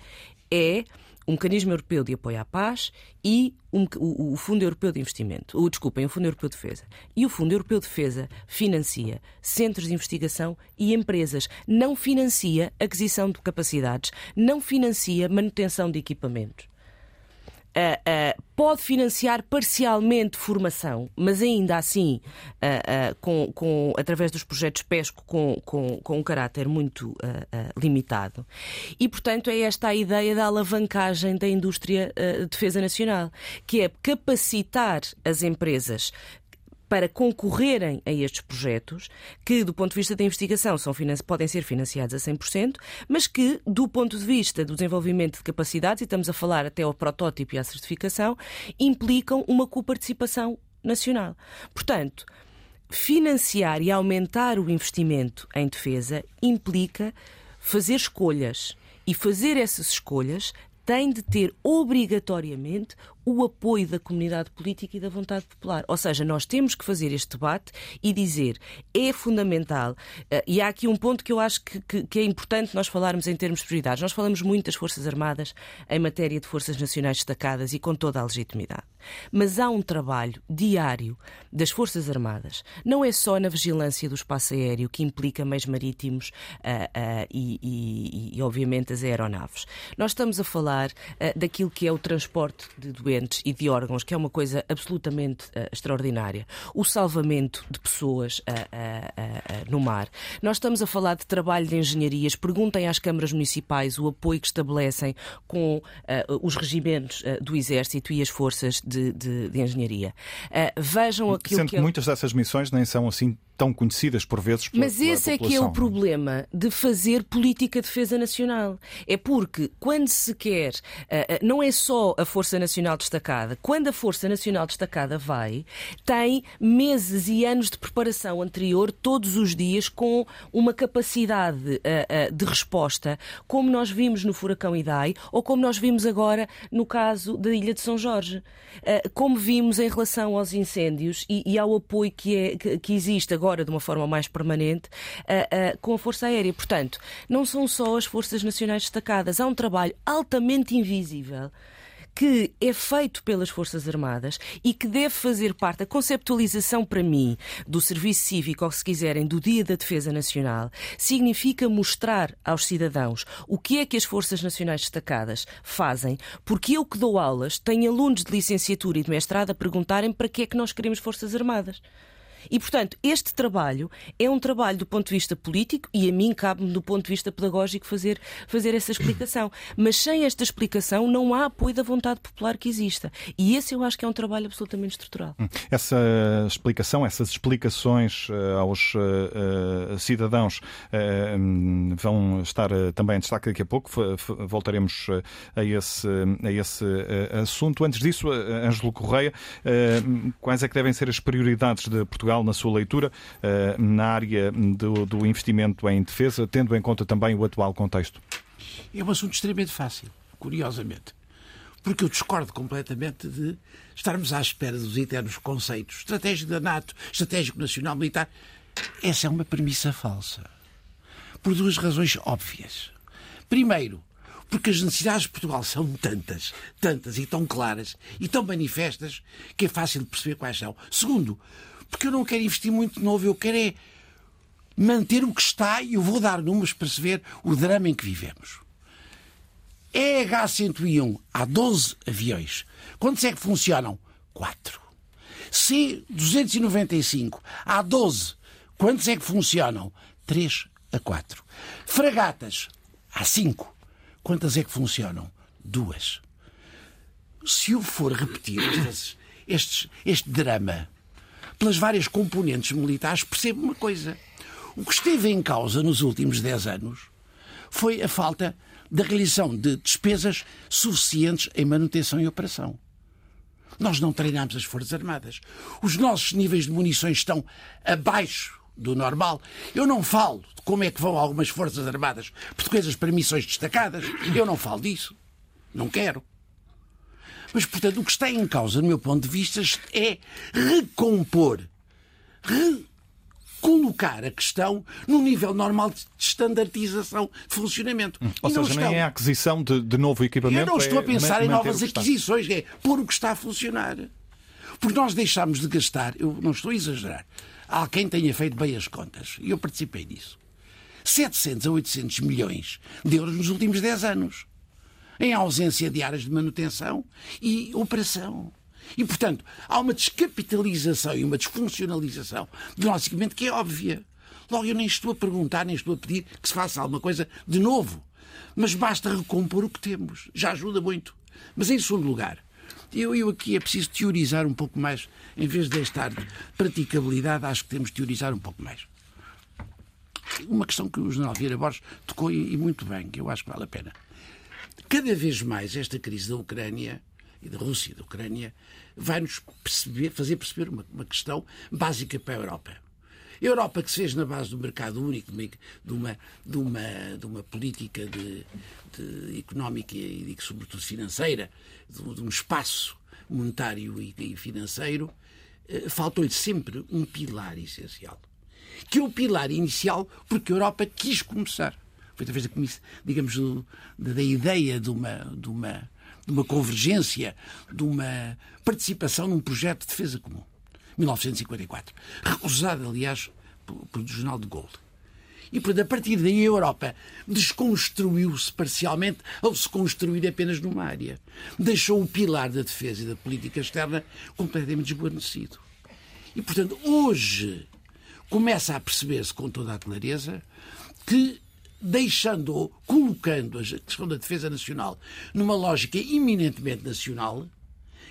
é o Mecanismo Europeu de Apoio à Paz e o, Fundo Europeu de Investimento. O, desculpem, o Fundo Europeu de Defesa. E o Fundo Europeu de Defesa financia centros de investigação e empresas. Não financia aquisição de capacidades, não financia manutenção de equipamentos uh, uh, pode financiar parcialmente formação, mas ainda assim, uh, com, com, através dos projetos PESCO, com, com, com um caráter muito limitado. E, portanto, é esta a ideia da alavancagem da indústria de defesa nacional, que é capacitar as empresas para concorrerem a estes projetos, que do ponto de vista da investigação são, podem ser financiados a 100%, mas que do ponto de vista do desenvolvimento de capacidades, e estamos a falar até ao protótipo e à certificação, implicam uma coparticipação nacional. Portanto, financiar e aumentar o investimento em defesa implica fazer escolhas. E fazer essas escolhas tem de ter obrigatoriamente o apoio da comunidade política e da vontade popular. Ou seja, nós temos que fazer este debate e dizer é fundamental, eh, e há aqui um ponto que eu acho que, que, que, é importante nós falarmos em termos de prioridades. Nós falamos muito das Forças Armadas em matéria de Forças Nacionais destacadas e com toda a legitimidade. Mas há um trabalho diário das Forças Armadas, não é só na vigilância do espaço aéreo, que implica meios marítimos uh, uh, e, e, e, obviamente, as aeronaves. Nós estamos a falar uh, daquilo que é o transporte de doentes e de órgãos, que é uma coisa absolutamente extraordinária. O salvamento de pessoas no mar. Nós estamos a falar de trabalho de engenharias. Perguntem às câmaras municipais o apoio que estabelecem com os regimentos do Exército e as forças de, de, de engenharia. vejam aquilo Sendo que. É... muitas dessas missões nem são assim tão conhecidas por vezes pela, Mas esse é que é o problema de fazer política de defesa nacional. É porque quando se quer, eh, eh, não é só a Força Nacional destacada, quando a Força Nacional destacada vai, tem meses e anos de preparação anterior, todos os dias, com uma capacidade eh, de resposta, como nós vimos no furacão Idai ou como nós vimos agora no caso da Ilha de São Jorge. Como vimos em relação aos incêndios e, ao apoio que, é, que existe agora de uma forma mais permanente, uh, uh, com a Força Aérea. Portanto, não são só as Forças Nacionais destacadas, há um trabalho altamente invisível que é feito pelas Forças Armadas e que deve fazer parte da conceptualização para mim do serviço cívico, ou se quiserem, do Dia da Defesa Nacional, significa mostrar aos cidadãos o que é que as Forças Nacionais destacadas fazem, porque eu que dou aulas tenho alunos de licenciatura e de mestrado a perguntarem para que é que nós queremos Forças Armadas. E, portanto, este trabalho é um trabalho do ponto de vista político e a mim cabe-me do ponto de vista pedagógico fazer, fazer essa explicação. Mas sem esta explicação não há apoio da vontade popular que exista. E esse eu acho que é um trabalho absolutamente estrutural. Hum. Essa explicação, essas explicações uh, aos uh, cidadãos uh, vão estar também em destaque daqui a pouco. Voltaremos a esse, a esse assunto. Antes disso, Ângelo Correia, quais é que devem ser as prioridades de Portugal? Portugal na sua leitura eh, na área do, do investimento em defesa, tendo em conta também o atual contexto? É um assunto extremamente fácil, curiosamente. Porque eu discordo completamente de estarmos à espera dos eternos conceitos estratégico da NATO, estratégico nacional militar. Essa é uma premissa falsa. Por duas razões óbvias. Primeiro, porque as necessidades de Portugal são tantas, tantas e tão claras e tão manifestas que é fácil de perceber quais são. Segundo, porque eu não quero investir muito novo, eu quero é manter o que está e eu vou dar números para se ver o drama em que vivemos. EH-101, há 12 aviões. Quantos é que funcionam? 4. C-295, há 12. Quantos é que funcionam? 3 a 4. Fragatas, há 5. Quantas é que funcionam? Duas. Se eu for repetir estes, estes, este drama pelas várias componentes militares, percebo uma coisa. O que esteve em causa nos últimos 10 anos foi a falta da realização de despesas suficientes em manutenção e operação. Nós não treinamos as Forças Armadas. Os nossos níveis de munições estão abaixo do normal. Eu não falo de como é que vão algumas Forças Armadas portuguesas para missões destacadas. Eu não falo disso. Não quero. Mas, portanto, o que está em causa, do meu ponto de vista, é recompor, recolocar a questão no nível normal de standardização de funcionamento. Hum. Ou seja, estão... nem é a aquisição de, de novo equipamento. Eu não estou é a pensar em novas aquisições, é pôr o que está a funcionar. Porque nós deixámos de gastar, eu não estou a exagerar, há quem tenha feito bem as contas, e eu participei disso, 700 a 800 milhões de euros nos últimos 10 anos em ausência de áreas de manutenção e operação. E, portanto, há uma descapitalização e uma desfuncionalização do nosso equipamento que é óbvia. Logo, eu nem estou a perguntar, nem estou a pedir que se faça alguma coisa de novo. Mas basta recompor o que temos. Já ajuda muito. Mas, em segundo lugar, eu, eu aqui é preciso teorizar um pouco mais. Em vez de estar de praticabilidade, acho que temos de teorizar um pouco mais. Uma questão que o General Vieira Borges tocou e, e muito bem, que eu acho que vale a pena. Cada vez mais esta crise da Ucrânia e da Rússia e da Ucrânia vai-nos fazer perceber uma, uma, questão básica para a Europa. Europa que se fez na base do mercado único, de uma, de uma, de uma política de, de económica e, de, sobretudo, financeira, de, de um espaço monetário e financeiro, eh, faltou-lhe sempre um pilar essencial. Que é o pilar inicial porque a Europa quis começar. Foi através da, digamos, da ideia de uma, de, uma, de uma convergência, de uma participação num projeto de defesa comum. 1954. Recusado, aliás, pelo Jornal de Gaulle. E, portanto, a partir daí a Europa desconstruiu-se parcialmente ao se construir apenas numa área. Deixou o pilar da defesa e da política externa completamente desguarnecido. E, portanto, hoje começa a perceber-se com toda a clareza que deixando, colocando a questão da defesa nacional numa lógica eminentemente nacional,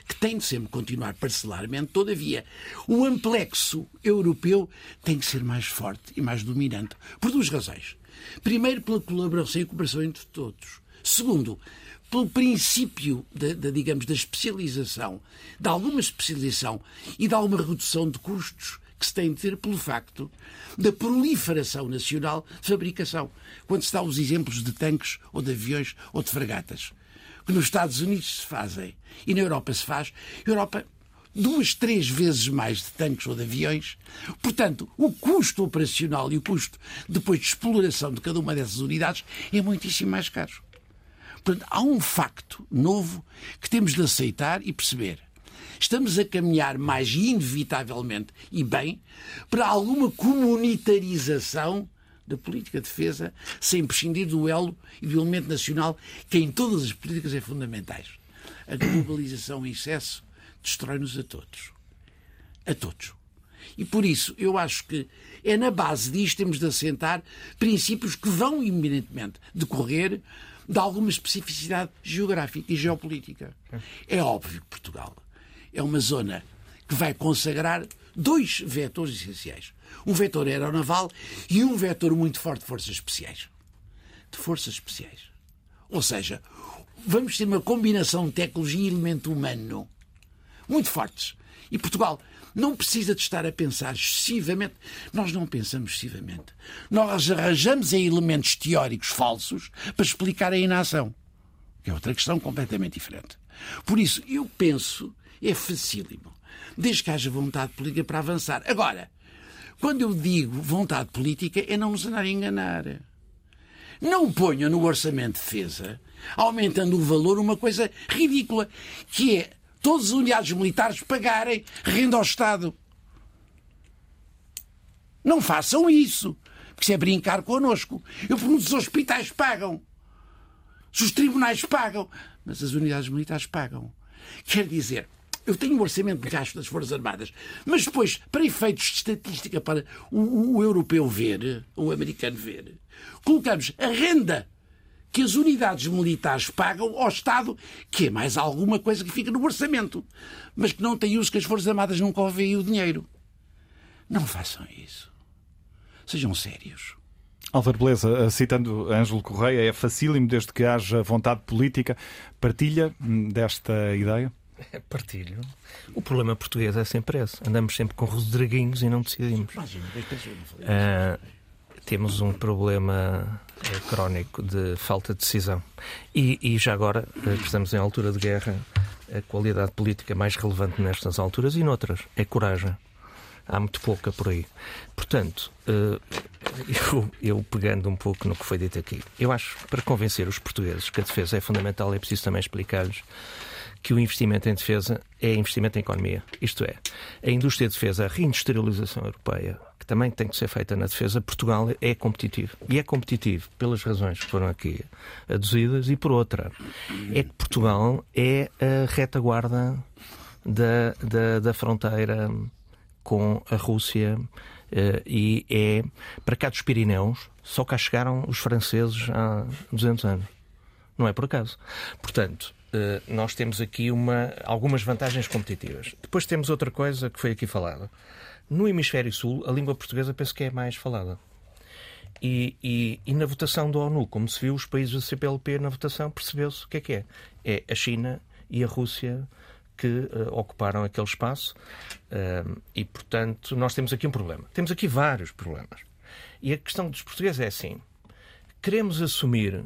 que tem de sempre continuar parcelarmente, todavia, o amplexo europeu tem que ser mais forte e mais dominante, por duas razões. Primeiro, pela colaboração e cooperação entre todos. Segundo, pelo princípio da, digamos, da especialização, de alguma especialização e de alguma redução de custos que se tem de ter pelo facto da proliferação nacional de fabricação. Quando se dá os exemplos de tanques ou de aviões ou de fragatas que nos Estados Unidos se fazem e na Europa se faz, Europa duas, três vezes mais de tanques ou de aviões. Portanto, o custo operacional e o custo depois de exploração de cada uma dessas unidades é muitíssimo mais caro. Portanto, há um facto novo que temos de aceitar e perceber. Estamos a caminhar mais inevitavelmente e bem para alguma comunitarização da política de defesa sem prescindir do elo e do elemento nacional que em todas as políticas é fundamentais. A globalização em excesso destrói-nos a todos. A todos. E por isso eu acho que é na base disto que temos de assentar princípios que vão eminentemente decorrer de alguma especificidade geográfica e geopolítica. É óbvio que Portugal é uma zona que vai consagrar dois vetores essenciais um vetor aeronaval e um vetor muito forte de forças especiais. De forças especiais. Ou seja, vamos ter uma combinação de tecnologia e elemento humano muito fortes. E Portugal não precisa de estar a pensar excessivamente. Nós não pensamos excessivamente. Nós arranjamos em elementos teóricos falsos para explicar a inação. Que é outra questão completamente diferente. Por isso, eu penso, é facílimo. Desde que haja vontade política para avançar. Agora, quando eu digo vontade política, é não nos andar a enganar. Não ponham no orçamento de defesa, aumentando o valor, uma coisa ridícula, que é todas as unidades militares pagarem renda ao Estado. Não façam isso, porque isso é brincar connosco. Eu pergunto se os hospitais pagam, se os tribunais pagam, mas as unidades militares pagam. Quer dizer, eu tenho um orçamento de gasto das Forças Armadas, mas depois, para efeitos de estatística, para o, o europeu ver, o americano ver, colocamos a renda que as unidades militares pagam ao Estado, que é mais alguma coisa que fica no orçamento, mas que não tem uso que as Forças Armadas nunca ouvem o dinheiro. Não façam isso. Sejam sérios. Álvaro Beleza, citando Ângelo Correia, é facílimo desde que haja vontade política. Partilha hum, desta ideia? Partilho. O problema português é sempre esse. Andamos sempre com Rodriguinhos e não decidimos. Uh, temos um problema uh, crónico de falta de decisão. E, e já agora, estamos em altura de guerra, a qualidade política mais relevante nestas alturas e noutras é coragem. Há muito pouca por aí. Portanto, uh, eu, eu, pegando um pouco no que foi dito aqui, eu acho que para convencer os portugueses que a defesa é fundamental, é preciso também explicar-lhes que o investimento em defesa é investimento em economia. Isto é, a indústria de defesa, a reindustrialização europeia, que também tem que ser feita na defesa, Portugal é competitivo. E é competitivo pelas razões que foram aqui aduzidas e por outra. É que Portugal é a retaguarda da, da, da fronteira com a Rússia uh, e é para cá dos Pirineus, só cá chegaram os franceses há 200 anos. Não é por acaso. Portanto, eh, nós temos aqui uma, algumas vantagens competitivas. Depois temos outra coisa que foi aqui falada. No hemisfério sul, a língua portuguesa penso que é mais falada. E, e, e, na votação da ONU, como se viu, os países da CPLP na votação, percebeu-se o que é que é. É a China e a Rússia que uh, ocuparam aquele espaço uh, e, portanto, nós temos aqui um problema. Temos aqui vários problemas. E a questão dos portugueses é assim: queremos assumir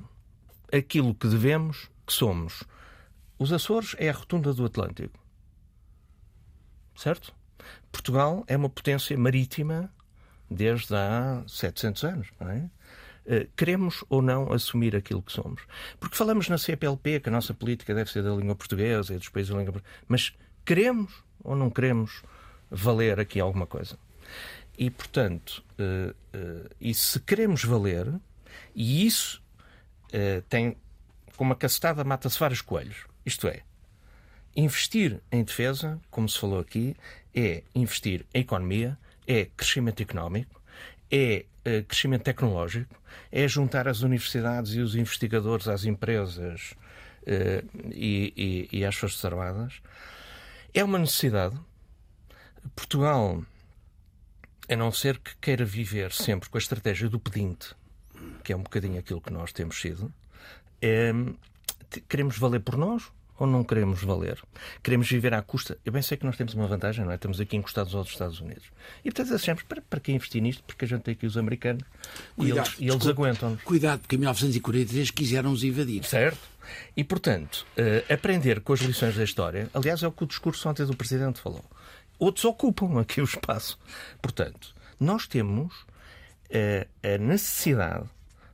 aquilo que devemos, que somos os Açores é a rotunda do Atlântico. certo? Portugal é uma potência marítima desde há 700 anos, não é? Eh, queremos ou não assumir aquilo que somos? Porque falamos na CPLP que a nossa política deve ser da língua portuguesa e dos países da língua portuguesa, mas queremos ou não queremos valer aqui alguma coisa? E, portanto, uh, uh, e se queremos valer, e isso tem como a cacetada mata-se vários coelhos, isto é, investir em defesa, como se falou aqui, é investir em economia, é crescimento económico, é crescimento tecnológico, é juntar as universidades e os investigadores às empresas e, e, e às Forças Armadas. É uma necessidade. Portugal a não ser que queira viver sempre com a estratégia do pedinte, que é um bocadinho aquilo que nós temos sido, é, queremos valer por nós ou não queremos valer? Queremos viver à custa? Eu bem sei que nós temos uma vantagem, não é? Estamos aqui encostados aos Estados Unidos. E portanto achamos, para, para que investir nisto? Porque a gente tem aqui os americanos cuidado, e eles, eles aguentam-nos. Cuidado, porque em 1943 quiseram nos invadir. Certo. E portanto, uh, aprender com as lições da história, aliás, é o que o discurso ontem do Presidente falou outros ocupam aqui o espaço. Portanto, nós temos uh, a necessidade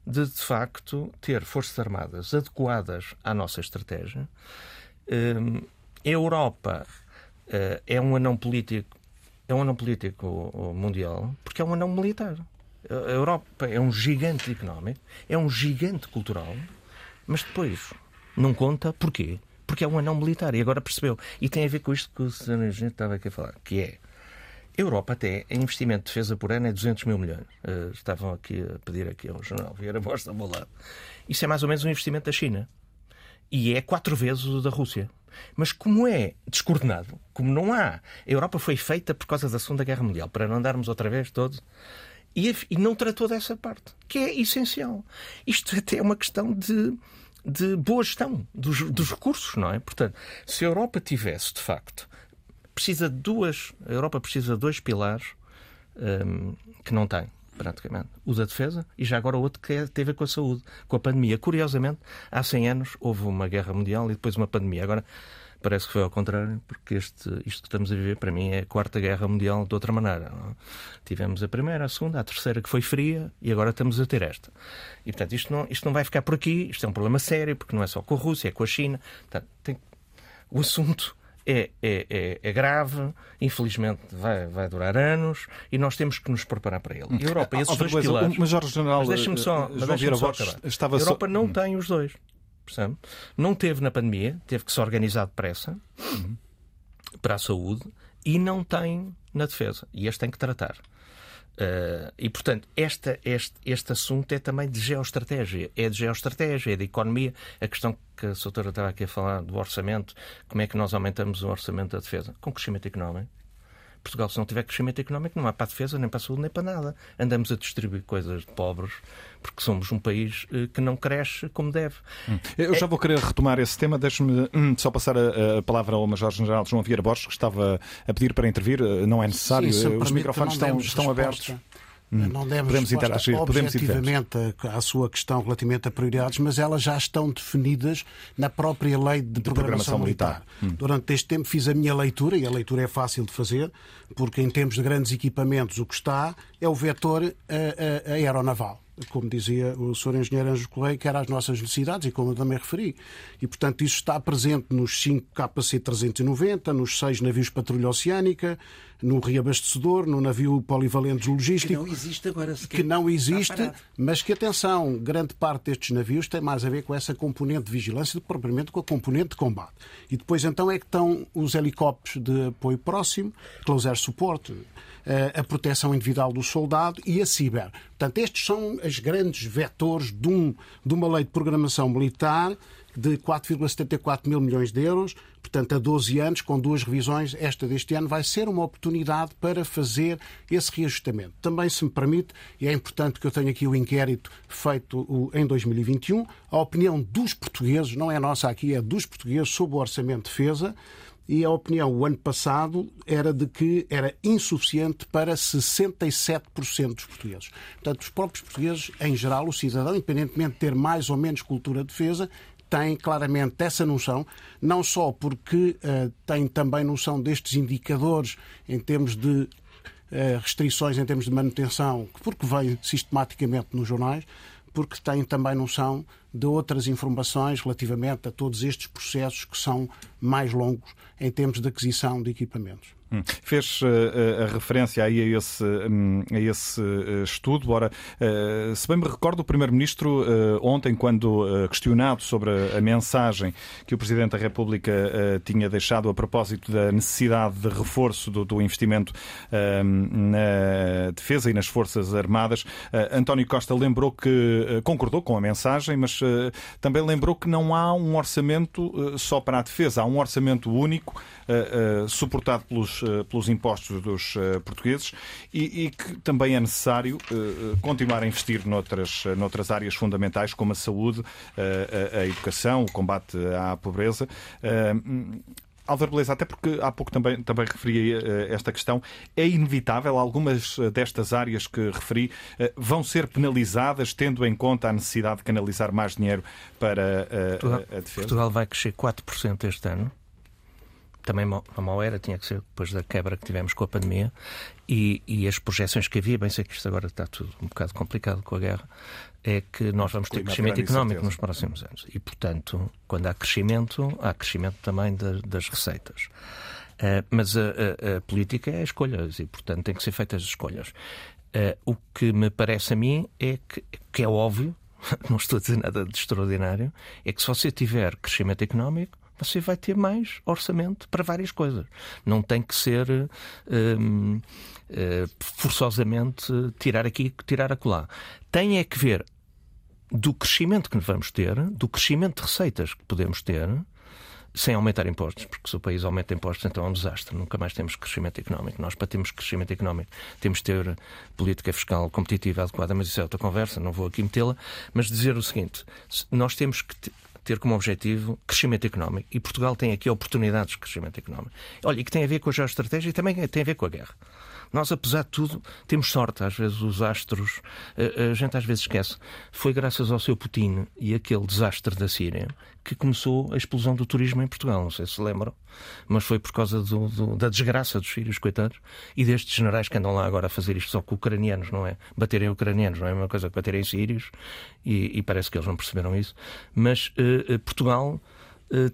de, de facto, ter forças armadas adequadas à nossa estratégia. Uh, a Europa uh, é um anão político, é um anão político mundial porque é um anão militar. A Europa é um gigante económico, é um gigante cultural, mas depois não conta porquê? porque é um anão militar. E agora percebeu. E tem a ver com isto que o Sr. Engenheiro estava aqui a falar, que é a Europa até, em investimento de defesa por ano, é 200 mil milhões. Uh, estavam aqui a pedir aqui ao jornal Vieira Bosta ao meu lado. Isso é mais ou menos um investimento da China. E é quatro vezes o da Rússia. Mas como é descoordenado, como não há... A Europa foi feita por causa da Segunda Guerra Mundial, para não andarmos outra vez todos... E, e não tratou dessa parte, que é essencial. Isto até é uma questão de de boa gestão dos, dos recursos, não é? Portanto, se a Europa tivesse, de facto, precisa de duas, a Europa precisa de dois pilares um, que não tem, praticamente. O da defesa e já agora o outro que é, tem a ver com a saúde, com a pandemia. Curiosamente, há 100 anos houve uma guerra mundial e depois uma pandemia. Agora, Parece que foi ao contrário, porque este, isto que estamos a viver, para mim, é a Quarta Guerra Mundial de outra maneira. Não? Tivemos a primeira, a segunda, a terceira, que foi fria, e agora estamos a ter esta. E, portanto, isto não, isto não vai ficar por aqui, isto é um problema sério, porque não é só com a Rússia, é com a China. Portanto, tem... O assunto é, é, é, é, grave, infelizmente vai, vai durar anos e nós temos que nos preparar para ele. A Europa, esses dois pilares. O Major General mas deixa-me só, eh, João Vieira Borges estava A Europa só... não tem os dois. Percebe? Não teve na pandemia, teve que se organizar depressa uhum. para a saúde e não tem na defesa. E este tem que tratar. Uh, e, portanto, esta, este, este assunto é também de geoestratégia. É de geoestratégia, é de economia. A questão que a doutora estava aqui a falar do orçamento, como é que nós aumentamos o orçamento da defesa? Com crescimento económico. Portugal, se não tiver crescimento económico, não há para a defesa, nem para a saúde, nem para nada. Andamos a distribuir coisas de pobres porque somos um país eh, que não cresce como deve. Hum. Eu já vou querer retomar esse tema. Deixe-me hum, só passar a, a, palavra ao Major-General João Vieira Borges, que estava a pedir para intervir. Eh, não é necessário. Sim, Os microfones estão, estão abertos. Hum. Não demos podemos interagir, objetivamente à sua questão relativamente a prioridades, mas elas já estão definidas na própria lei de, de programação, programação, militar. militar. Hum. Durante este tempo fiz a minha leitura, e a leitura é fácil de fazer, porque em termos de grandes equipamentos o que está é o vetor a, a aeronaval como dizia o Sr. Engenheiro Anjo Correia, que era as nossas necessidades, e como eu também referi. E, portanto, isso está presente nos 5 KC-390, nos 6 navios patrulha oceânica, no reabastecedor, no navio polivalente logístico. Que não existe agora sequer. Que não existe, mas que, atenção, grande parte destes navios tem mais a ver com essa componente de vigilância do que propriamente com a componente de combate. E depois, então, é que estão os helicópteros de apoio próximo, Close Air Support, a proteção individual do soldado e a ciber. Portanto, estes são os grandes vetores de, um, de uma lei de programação militar de 4,74 mil milhões de euros, portanto, a 12 anos, com duas revisões, esta deste ano, vai ser uma oportunidade para fazer esse reajustamento. Também, se me permite, e é importante que eu tenha aqui o inquérito feito em 2021, a opinião dos portugueses, não é nossa aqui, é dos portugueses sobre o orçamento de defesa, e a opinião o ano passado era de que era insuficiente para 67% dos portugueses. Portanto, os próprios portugueses, em geral, o cidadão, independentemente de ter mais ou menos cultura de defesa, tem claramente essa noção, não só porque uh, tem também noção destes indicadores em termos de uh, restrições, em termos de manutenção, porque vem sistematicamente nos jornais, porque tem também noção de outras informações relativamente a todos estes processos que são mais longos em termos de aquisição de equipamentos. Hum. Fez uh, a referência aí a esse, um, a esse uh, estudo. Ora, uh, se bem me recordo, o Primeiro-Ministro, ontem, quando questionado sobre a, a, mensagem que o Presidente da República tinha deixado a propósito da necessidade de reforço do, do investimento na defesa e nas Forças Armadas, António Costa lembrou que concordou com a mensagem, mas também lembrou que não há um orçamento só para a defesa, há um orçamento único suportado pelos eh, pelos impostos dos eh, portugueses e, e, que também é necessário eh, continuar a investir noutras, noutras áreas fundamentais como a saúde, a, a educação, o combate à pobreza. Álvaro Beleza, até porque há pouco também, também referi esta questão, é inevitável, algumas destas áreas que referi vão ser penalizadas, tendo em conta a necessidade de canalizar mais dinheiro para Portugal, a defesa? Portugal vai crescer 4% este ano. Também mal era, tinha que ser depois da quebra que tivemos com a pandemia. E, e, as projeções que havia, bem sei que isto agora está tudo um bocado complicado com a guerra, é que nós vamos ter crescimento económico nos próximos anos. E, portanto, quando há crescimento, há crescimento também de, das receitas. Uh, mas a, a, a, política é escolhas e, portanto, tem que ser feitas as escolhas. Uh, o que me parece a mim é que, que é óbvio, não estou a dizer nada de extraordinário, é que se você tiver crescimento económico, você vai ter mais orçamento para várias coisas. Não tem que ser hum, forçosamente tirar aqui, tirar acolá. Tem é que ver do crescimento que vamos ter, do crescimento de receitas que podemos ter, sem aumentar impostos, porque se o país aumenta impostos, então é um desastre. Nunca mais temos crescimento económico. Nós, para termos crescimento económico, temos de ter política fiscal competitiva adequada, mas isso é outra conversa, não vou aqui metê-la. Mas dizer o seguinte: nós temos que ter como objetivo crescimento económico. E Portugal tem aqui oportunidades de crescimento económico. Olha, e que tem a ver com a geoestratégia e também tem a ver com a guerra. Nós, apesar de tudo, temos sorte. Às vezes os astros, a, gente às vezes esquece. Foi graças ao seu Putin e aquele desastre da Síria que começou a explosão do turismo em Portugal. Não sei se lembram, mas foi por causa do, do, da desgraça dos sírios, coitados, e destes generais que andam lá agora a fazer isto só com ucranianos, não é? Baterem ucranianos, não é a mesma coisa que baterem sírios, e, e parece que eles não perceberam isso. Mas uh, Portugal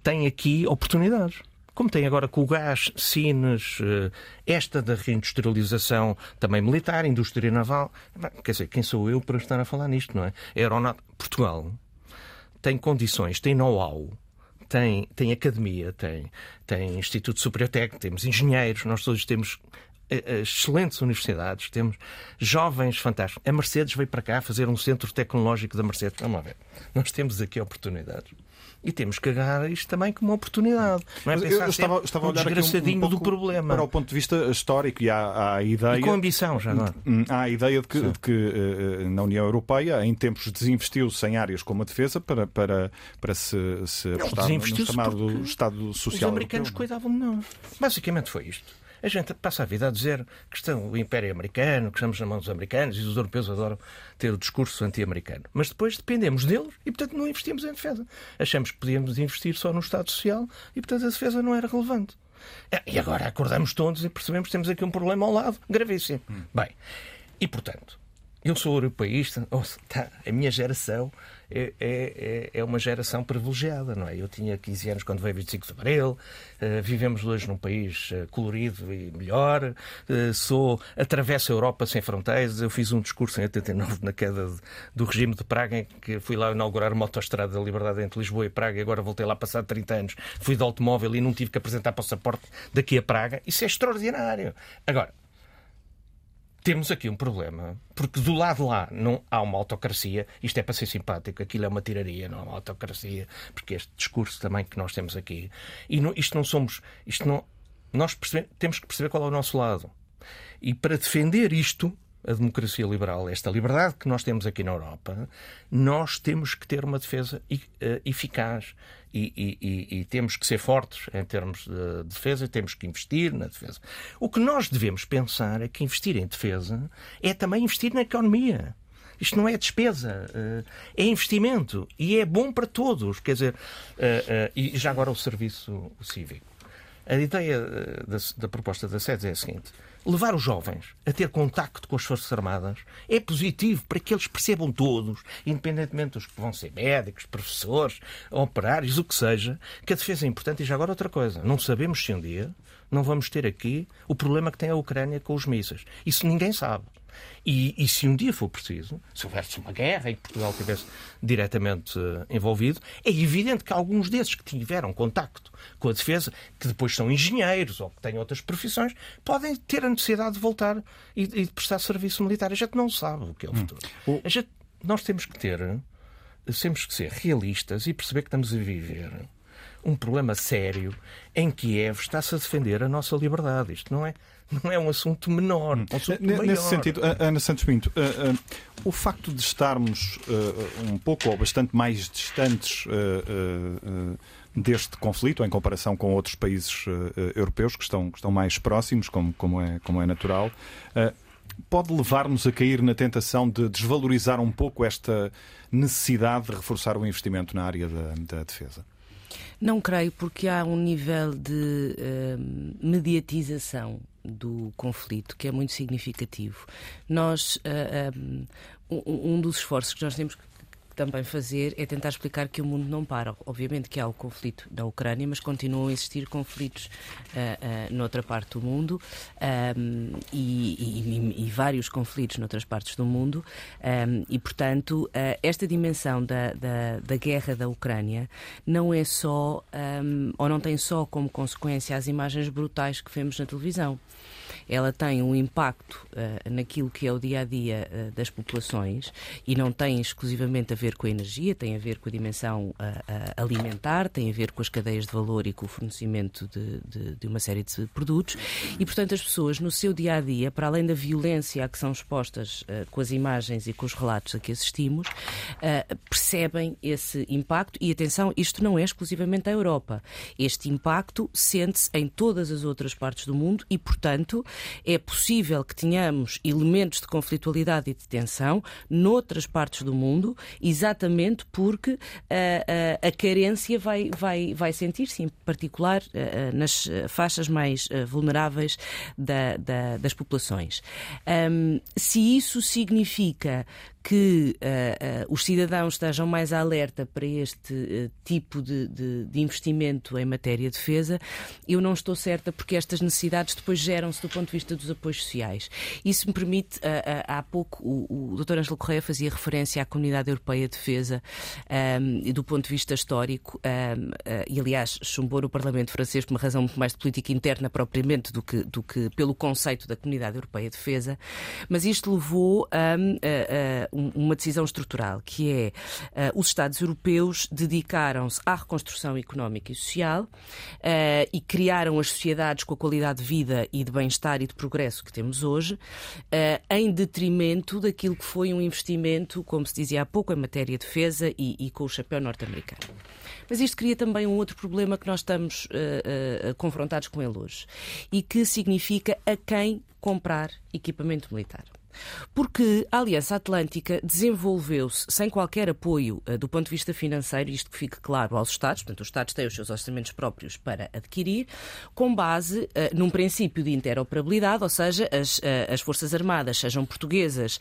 tem aqui oportunidades como tem agora com o gás, Sines, eh, esta da reindustrialização também militar, indústria naval. Quer dizer, quem sou eu para estar a falar nisto, não é? Aeronaut... Portugal tem condições, tem know-how, tem, tem academia, tem, tem Instituto Superior Técnico, temos engenheiros, nós todos temos eh, eh, excelentes universidades, temos jovens fantásticos. A Mercedes veio para cá fazer um centro tecnológico da Mercedes. Vamos lá ver. Nós temos aqui oportunidades e temos que agarrar isto também como uma oportunidade. Não é Mas pensar eu estava, estava a olhar desgraçadinho um, um do problema. Para o ponto de vista histórico e há, há a ideia. E com ambição, já agora. Hum, há a ideia de que, de que uh, na União Europeia, em tempos, desinvestiu-se em áreas como a defesa para, para, para se, se apostar no chamado Estado Social. Os americanos Europeu. cuidavam de nós. Basicamente foi isto. A gente passa a vida a dizer que estão o Império Americano, que estamos na mão dos americanos e os europeus adoram ter o discurso anti-americano. Mas depois dependemos deles e, portanto, não investimos em defesa. Achamos que podíamos investir só no Estado Social e, portanto, a defesa não era relevante. É, e agora acordamos todos e percebemos que temos aqui um problema ao lado, gravíssimo. Hum. Bem, e portanto, eu sou europeísta, tá, a minha geração é, é, é, uma geração privilegiada, não é? Eu tinha 15 anos quando veio 25 de Abril, vivemos hoje num país uh, colorido e melhor, uh, sou, atravesso a Europa sem fronteiras, eu fiz um discurso em 89 na queda do regime de Praga, em que fui lá inaugurar uma autoestrada da liberdade entre Lisboa e Praga e agora voltei lá passado 30 anos, fui de automóvel e não tive que apresentar passaporte daqui a Praga, isso é extraordinário. Agora, temos aqui um problema, porque do lado lá não há uma autocracia, isto é para ser simpático, aquilo é uma tiraria, não é uma autocracia, porque este discurso também que nós temos aqui, e não, isto não somos, isto não, nós percebe, temos que perceber qual é o nosso lado. E para defender isto, a democracia liberal, esta liberdade que nós temos aqui na Europa, nós temos que ter uma defesa eh, eficaz e, e, e, temos que ser fortes em termos de defesa, temos que investir na defesa. O que nós devemos pensar é que investir em defesa é também investir na economia. Isto não é despesa, uh, é investimento e é bom para todos. Quer dizer, uh, e já agora o serviço cívico. A ideia da, da proposta da SEDES é a seguinte: levar os jovens a ter contacto com as Forças Armadas é positivo para que eles percebam todos, independentemente dos que vão ser médicos, professores, operários, o que seja, que a defesa é importante. E já agora outra coisa: não sabemos se um dia não vamos ter aqui o problema que tem a Ucrânia com os mísseis. Isso ninguém sabe. E, e, se um dia for preciso, se houvesse uma guerra e Portugal estivesse diretamente uh, envolvido, é evidente que alguns desses que tiveram contacto com a defesa, que depois são engenheiros ou que têm outras profissões, podem ter a necessidade de voltar e, e de prestar serviço militar. A gente não sabe o que é o hum. futuro. Hum. A gente, nós temos que ter, temos que ser realistas e perceber que estamos a viver um problema sério em Kiev está-se a defender a nossa liberdade. Isto não é, não é um assunto menor. Um assunto Nesse maior. sentido, Ana Santos Pinto, uh, uh, o facto de estarmos uh, um pouco ou bastante mais distantes deste conflito, em comparação com outros países europeus que estão, que estão mais próximos, como, como, é, como é natural, pode levar-nos a cair na tentação de desvalorizar um pouco esta necessidade de reforçar o investimento na área da, da defesa? Não creio, porque há um nível de uh, mediatização do conflito que é muito significativo. Nós, uh, um, um dos esforços que nós temos que também fazer é tentar explicar que o mundo não para. Obviamente que há o conflito na Ucrânia, mas continuam a existir conflitos uh, uh, noutra parte do mundo um, e, e, e, vários conflitos noutras partes do mundo. Um, e, portanto, uh, esta dimensão da, da, da, guerra da Ucrânia não é só, um, ou não tem só como consequência as imagens brutais que vemos na televisão ela tem um impacto uh, naquilo que é o dia a dia uh, das populações e não tem exclusivamente a ver com a energia, tem a ver com a dimensão uh, alimentar, tem a ver com as cadeias de valor e com o fornecimento de, de, de, uma série de produtos. E, portanto, as pessoas no seu dia a dia, para além da violência a que são expostas com as imagens e com os relatos a que assistimos, percebem esse impacto. E atenção, isto não é exclusivamente a Europa. Este impacto sente-se em todas as outras partes do mundo e, portanto, é possível que tenhamos elementos de conflitualidade e de tensão noutras partes do mundo, exatamente porque a, eh, a, eh, a carência vai, vai, vai sentir-se, em particular eh, nas faixas mais vulneráveis da, da, das populações. Um, se isso significa que uh, uh, os cidadãos estejam mais alerta para este uh, tipo de, de, de, investimento em matéria de defesa, eu não estou certa porque estas necessidades depois geram-se do ponto de vista dos apoios sociais. Isso me permite, há pouco o, o Dr. Ângelo Correia fazia referência à Comunidade Europeia de Defesa um, e do ponto de vista histórico, um, e aliás chumbou no Parlamento francês por uma razão muito mais de política interna propriamente do que, do que pelo conceito da Comunidade Europeia de Defesa, mas isto levou um, a uma decisão estrutural, que é uh, os Estados europeus dedicaram-se à reconstrução económica e social uh, e criaram as sociedades com a qualidade de vida e de bem-estar e de progresso que temos hoje, uh, em detrimento daquilo que foi um investimento, como se dizia há pouco, em matéria de defesa e, e com o chapéu norte-americano. Mas isto cria também um outro problema que nós estamos uh, uh, confrontados com ele hoje e que significa a quem comprar equipamento militar. Porque a Aliança Atlântica desenvolveu-se sem qualquer apoio uh, do ponto de vista financeiro, isto que fique claro aos Estados, portanto, os Estados têm os seus orçamentos próprios para adquirir, com base uh, num princípio de interoperabilidade, ou seja, as, uh, as Forças Armadas, sejam portuguesas,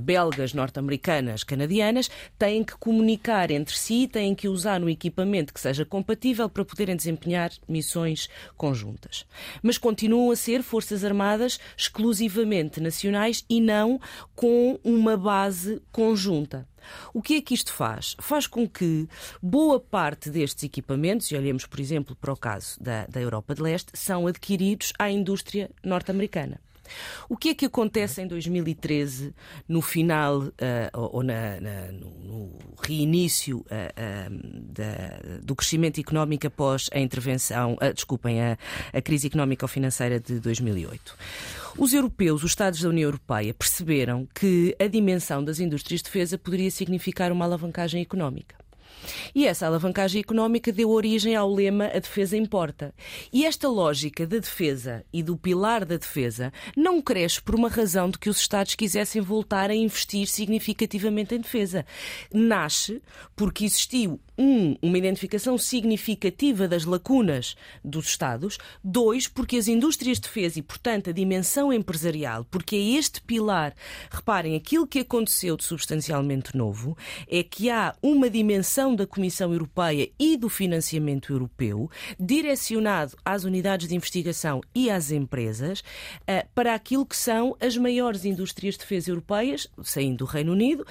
belgas, norte-americanas, canadianas, têm que comunicar entre si, têm que usar um equipamento que seja compatível para poderem desempenhar missões conjuntas. Mas continuam a ser Forças Armadas exclusivamente nacionais e não com uma base conjunta. O que é que isto faz? Faz com que boa parte destes equipamentos, e olhemos, por exemplo, para o caso da, da Europa de Leste, são adquiridos à indústria norte-americana. O que é que acontece em 2013, no final uh, ou na, na, no, reinício uh, uh, da, do crescimento económico após a intervenção, desculpem, a, a crise económico-financeira de 2008? Os europeus, os Estados da União Europeia, perceberam que a dimensão das indústrias de defesa poderia significar uma alavancagem económica. E essa alavancagem económica deu origem ao lema A defesa importa. E esta lógica da defesa e do pilar da defesa não cresce por uma razão de que os Estados quisessem voltar a investir significativamente em defesa. Nasce porque existiu um, uma identificação significativa das lacunas dos Estados, dois, porque as indústrias de defesa e, portanto, a dimensão empresarial, porque é este pilar, reparem, aquilo que aconteceu de substancialmente novo é que há uma dimensão da Comissão Europeia e do financiamento europeu direcionado às unidades de investigação e às empresas uh, para aquilo que são as maiores indústrias de defesa europeias, saindo do Reino Unido,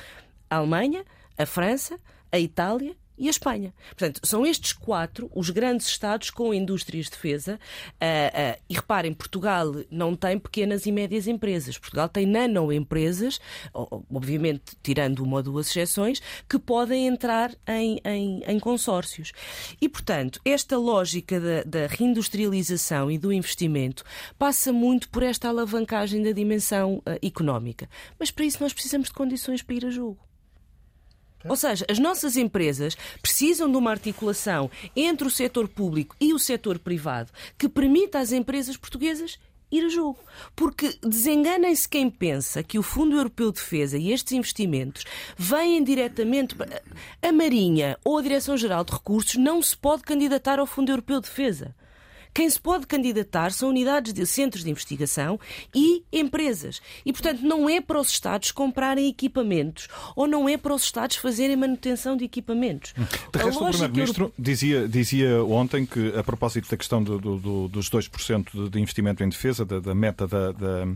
a Alemanha, a França, a Itália e a Espanha. Portanto, são estes quatro os grandes Estados com indústrias de defesa. Uh, uh, e reparem, Portugal não tem pequenas e médias empresas. Portugal tem nanoempresas, obviamente tirando uma ou duas exceções, que podem entrar em, em, em consórcios. E, portanto, esta lógica da, da reindustrialização e do investimento passa muito por esta alavancagem da dimensão uh, económica. Mas para isso nós precisamos de condições para ir a jogo. Ou seja, as nossas empresas precisam de uma articulação entre o setor público e o setor privado que permita às empresas portuguesas ir a jogo. Porque desenganem-se quem pensa que o Fundo Europeu de Defesa e estes investimentos vêm diretamente. A Marinha ou a Direção-Geral de Recursos não se pode candidatar ao Fundo Europeu de Defesa. Quem se pode candidatar são unidades de centros de investigação e empresas. E, portanto, não é para os Estados comprarem equipamentos ou não é para os Estados fazerem manutenção de equipamentos. De resto, o Primeiro-Ministro dizia, dizia ontem que, a propósito da questão do, do, dos 2% de investimento em defesa, da, da meta da, da,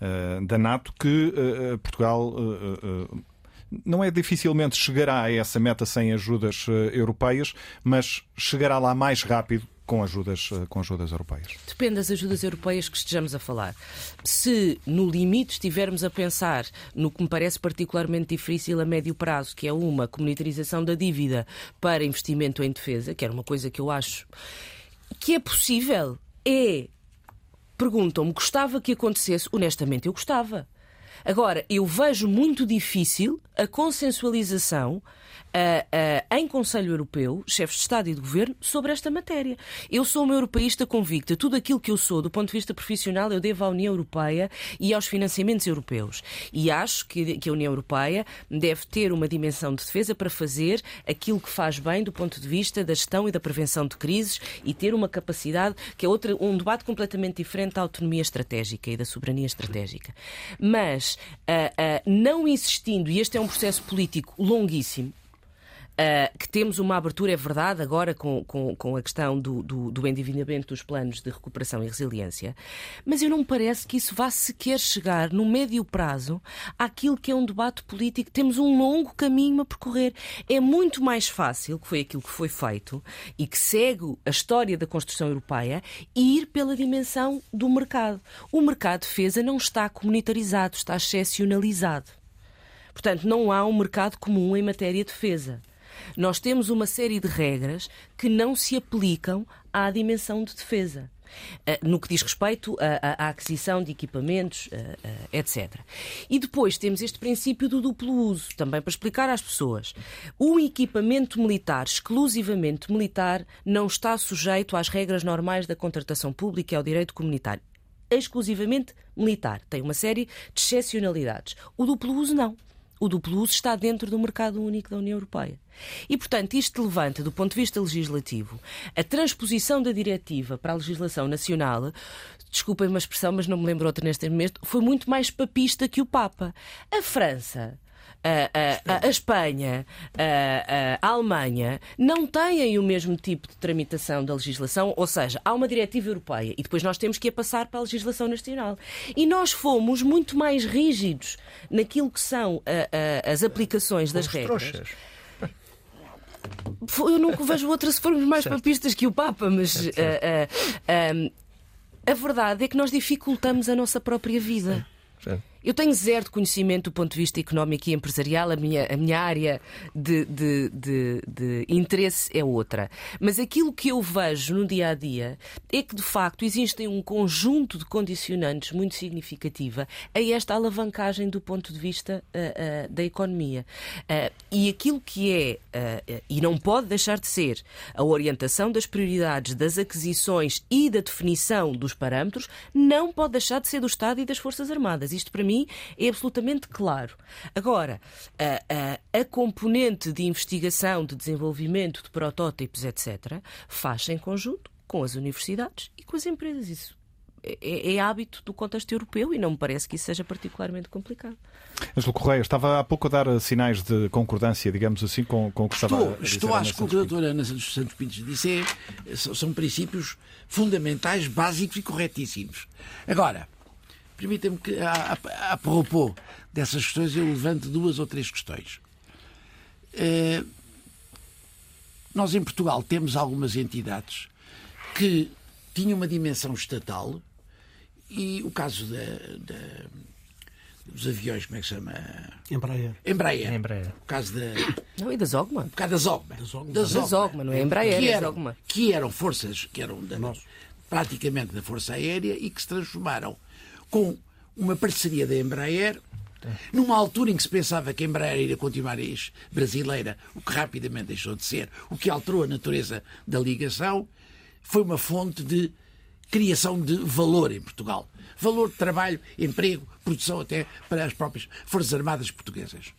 eh, da, NATO, que uh, Portugal. Uh, não é dificilmente chegará a essa meta sem ajudas europeias, mas chegará lá mais rápido com ajudas, eh, com ajudas europeias? Depende das ajudas europeias que estejamos a falar. Se, no limite, estivermos a pensar no que me parece particularmente difícil a médio prazo, que é uma comunitarização da dívida para investimento em defesa, que era uma coisa que eu acho que é possível, é. Perguntam-me, gostava que acontecesse? Honestamente, eu gostava. Agora, eu vejo muito difícil a consensualização uh, em Conselho Europeu, chefes de Estado e de Governo, sobre esta matéria. Eu sou uma europeísta convicta. Tudo aquilo que eu sou, do ponto de vista profissional, eu devo à União Europeia e aos financiamentos europeus. E acho que, que a União Europeia deve ter uma dimensão de defesa para fazer aquilo que faz bem do ponto de vista da gestão e da prevenção de crises e ter uma capacidade que é outra, um debate completamente diferente da autonomia estratégica e da soberania estratégica. Mas, uh, uh, não existindo, e este é um processo político longuíssimo, Uh, que temos uma abertura, é verdade, agora com, com, com a questão do, do, do, endividamento dos planos de recuperação e resiliência, mas eu não me parece que isso vá sequer chegar, no médio prazo, àquilo que é um debate político. Temos um longo caminho a percorrer. É muito mais fácil, que foi aquilo que foi feito e que segue a história da construção europeia, ir pela dimensão do mercado. O mercado de defesa não está comunitarizado, está excepcionalizado. Portanto, não há um mercado comum em matéria de defesa. Nós temos uma série de regras que não se aplicam à dimensão de defesa. Eh, no que diz respeito à, aquisição de equipamentos, eh, eh, etc. E depois temos este princípio do duplo uso, também para explicar às pessoas. O equipamento militar, exclusivamente militar, não está sujeito às regras normais da contratação pública e ao direito comunitário. Exclusivamente militar. Tem uma série de excepcionalidades. O duplo uso não o duplo uso está dentro do mercado único da União Europeia. E, portanto, isto levanta, do ponto de vista legislativo, a transposição da diretiva para a legislação nacional. Desculpem uma expressão, mas não me lembro outra neste momento. Foi muito mais papista que o Papa. A França a, a, a Espanha, a, a, Alemanha não têm o mesmo tipo de tramitação da legislação, ou seja, há uma diretiva europeia e depois nós temos que a passar para a legislação nacional. E nós fomos muito mais rígidos naquilo que são as aplicações das regras. Trouxas. Eu nunca vejo outra se formos mais certo. papistas que o Papa, mas certo, certo. Uh, uh, uh, a verdade é que nós dificultamos a nossa própria vida. Eu tenho zero de conhecimento do ponto de vista económico e empresarial, a minha, a minha área de, de, de, de, interesse é outra. Mas aquilo que eu vejo no dia a dia é que, de facto, existem um conjunto de condicionantes muito significativa a esta alavancagem do ponto de vista uh, uh, da economia. Uh, e aquilo que é, e não pode deixar de ser, a orientação das prioridades, das aquisições e da definição dos parâmetros, não pode deixar de ser do Estado e das Forças Armadas. Isto, para mim é absolutamente claro. Agora, a, a, a componente de investigação, de desenvolvimento, de protótipos, etc., faz-se em conjunto com as universidades e com as empresas. Isso é, é, hábito do contexto europeu e não me parece que isso seja particularmente complicado. Ângelo Correia, estava há pouco a dar sinais de concordância, digamos assim, com, com o que estou, estava a dizer. Estou, acho que o que a doutora Ana Santos, Santos Pintos disse é, são princípios fundamentais, básicos e corretíssimos. Agora, permita-me que, a, a, a propos dessas questões, eu levante duas ou três questões. Eh, nós, em Portugal, temos algumas entidades que tinham uma dimensão estatal e o caso da, da, dos aviões, como é que se chama? Embraer. Embraer. Embraer. O caso da. Não, e da Zogma. O caso da Zogma. Da Zogma, da Zogma. Da Zogma não é Embraer, que é eram, Zogma. Que eram forças, que eram da, praticamente da Força Aérea e que se transformaram com uma parceria da Embraer numa altura em que se pensava que a Embraer iria continuar brasileira, o que rapidamente deixou de ser, o que alterou a natureza da ligação, foi uma fonte de criação de valor em Portugal. Valor de trabalho, emprego, produção até para as próprias Forças Armadas portuguesas.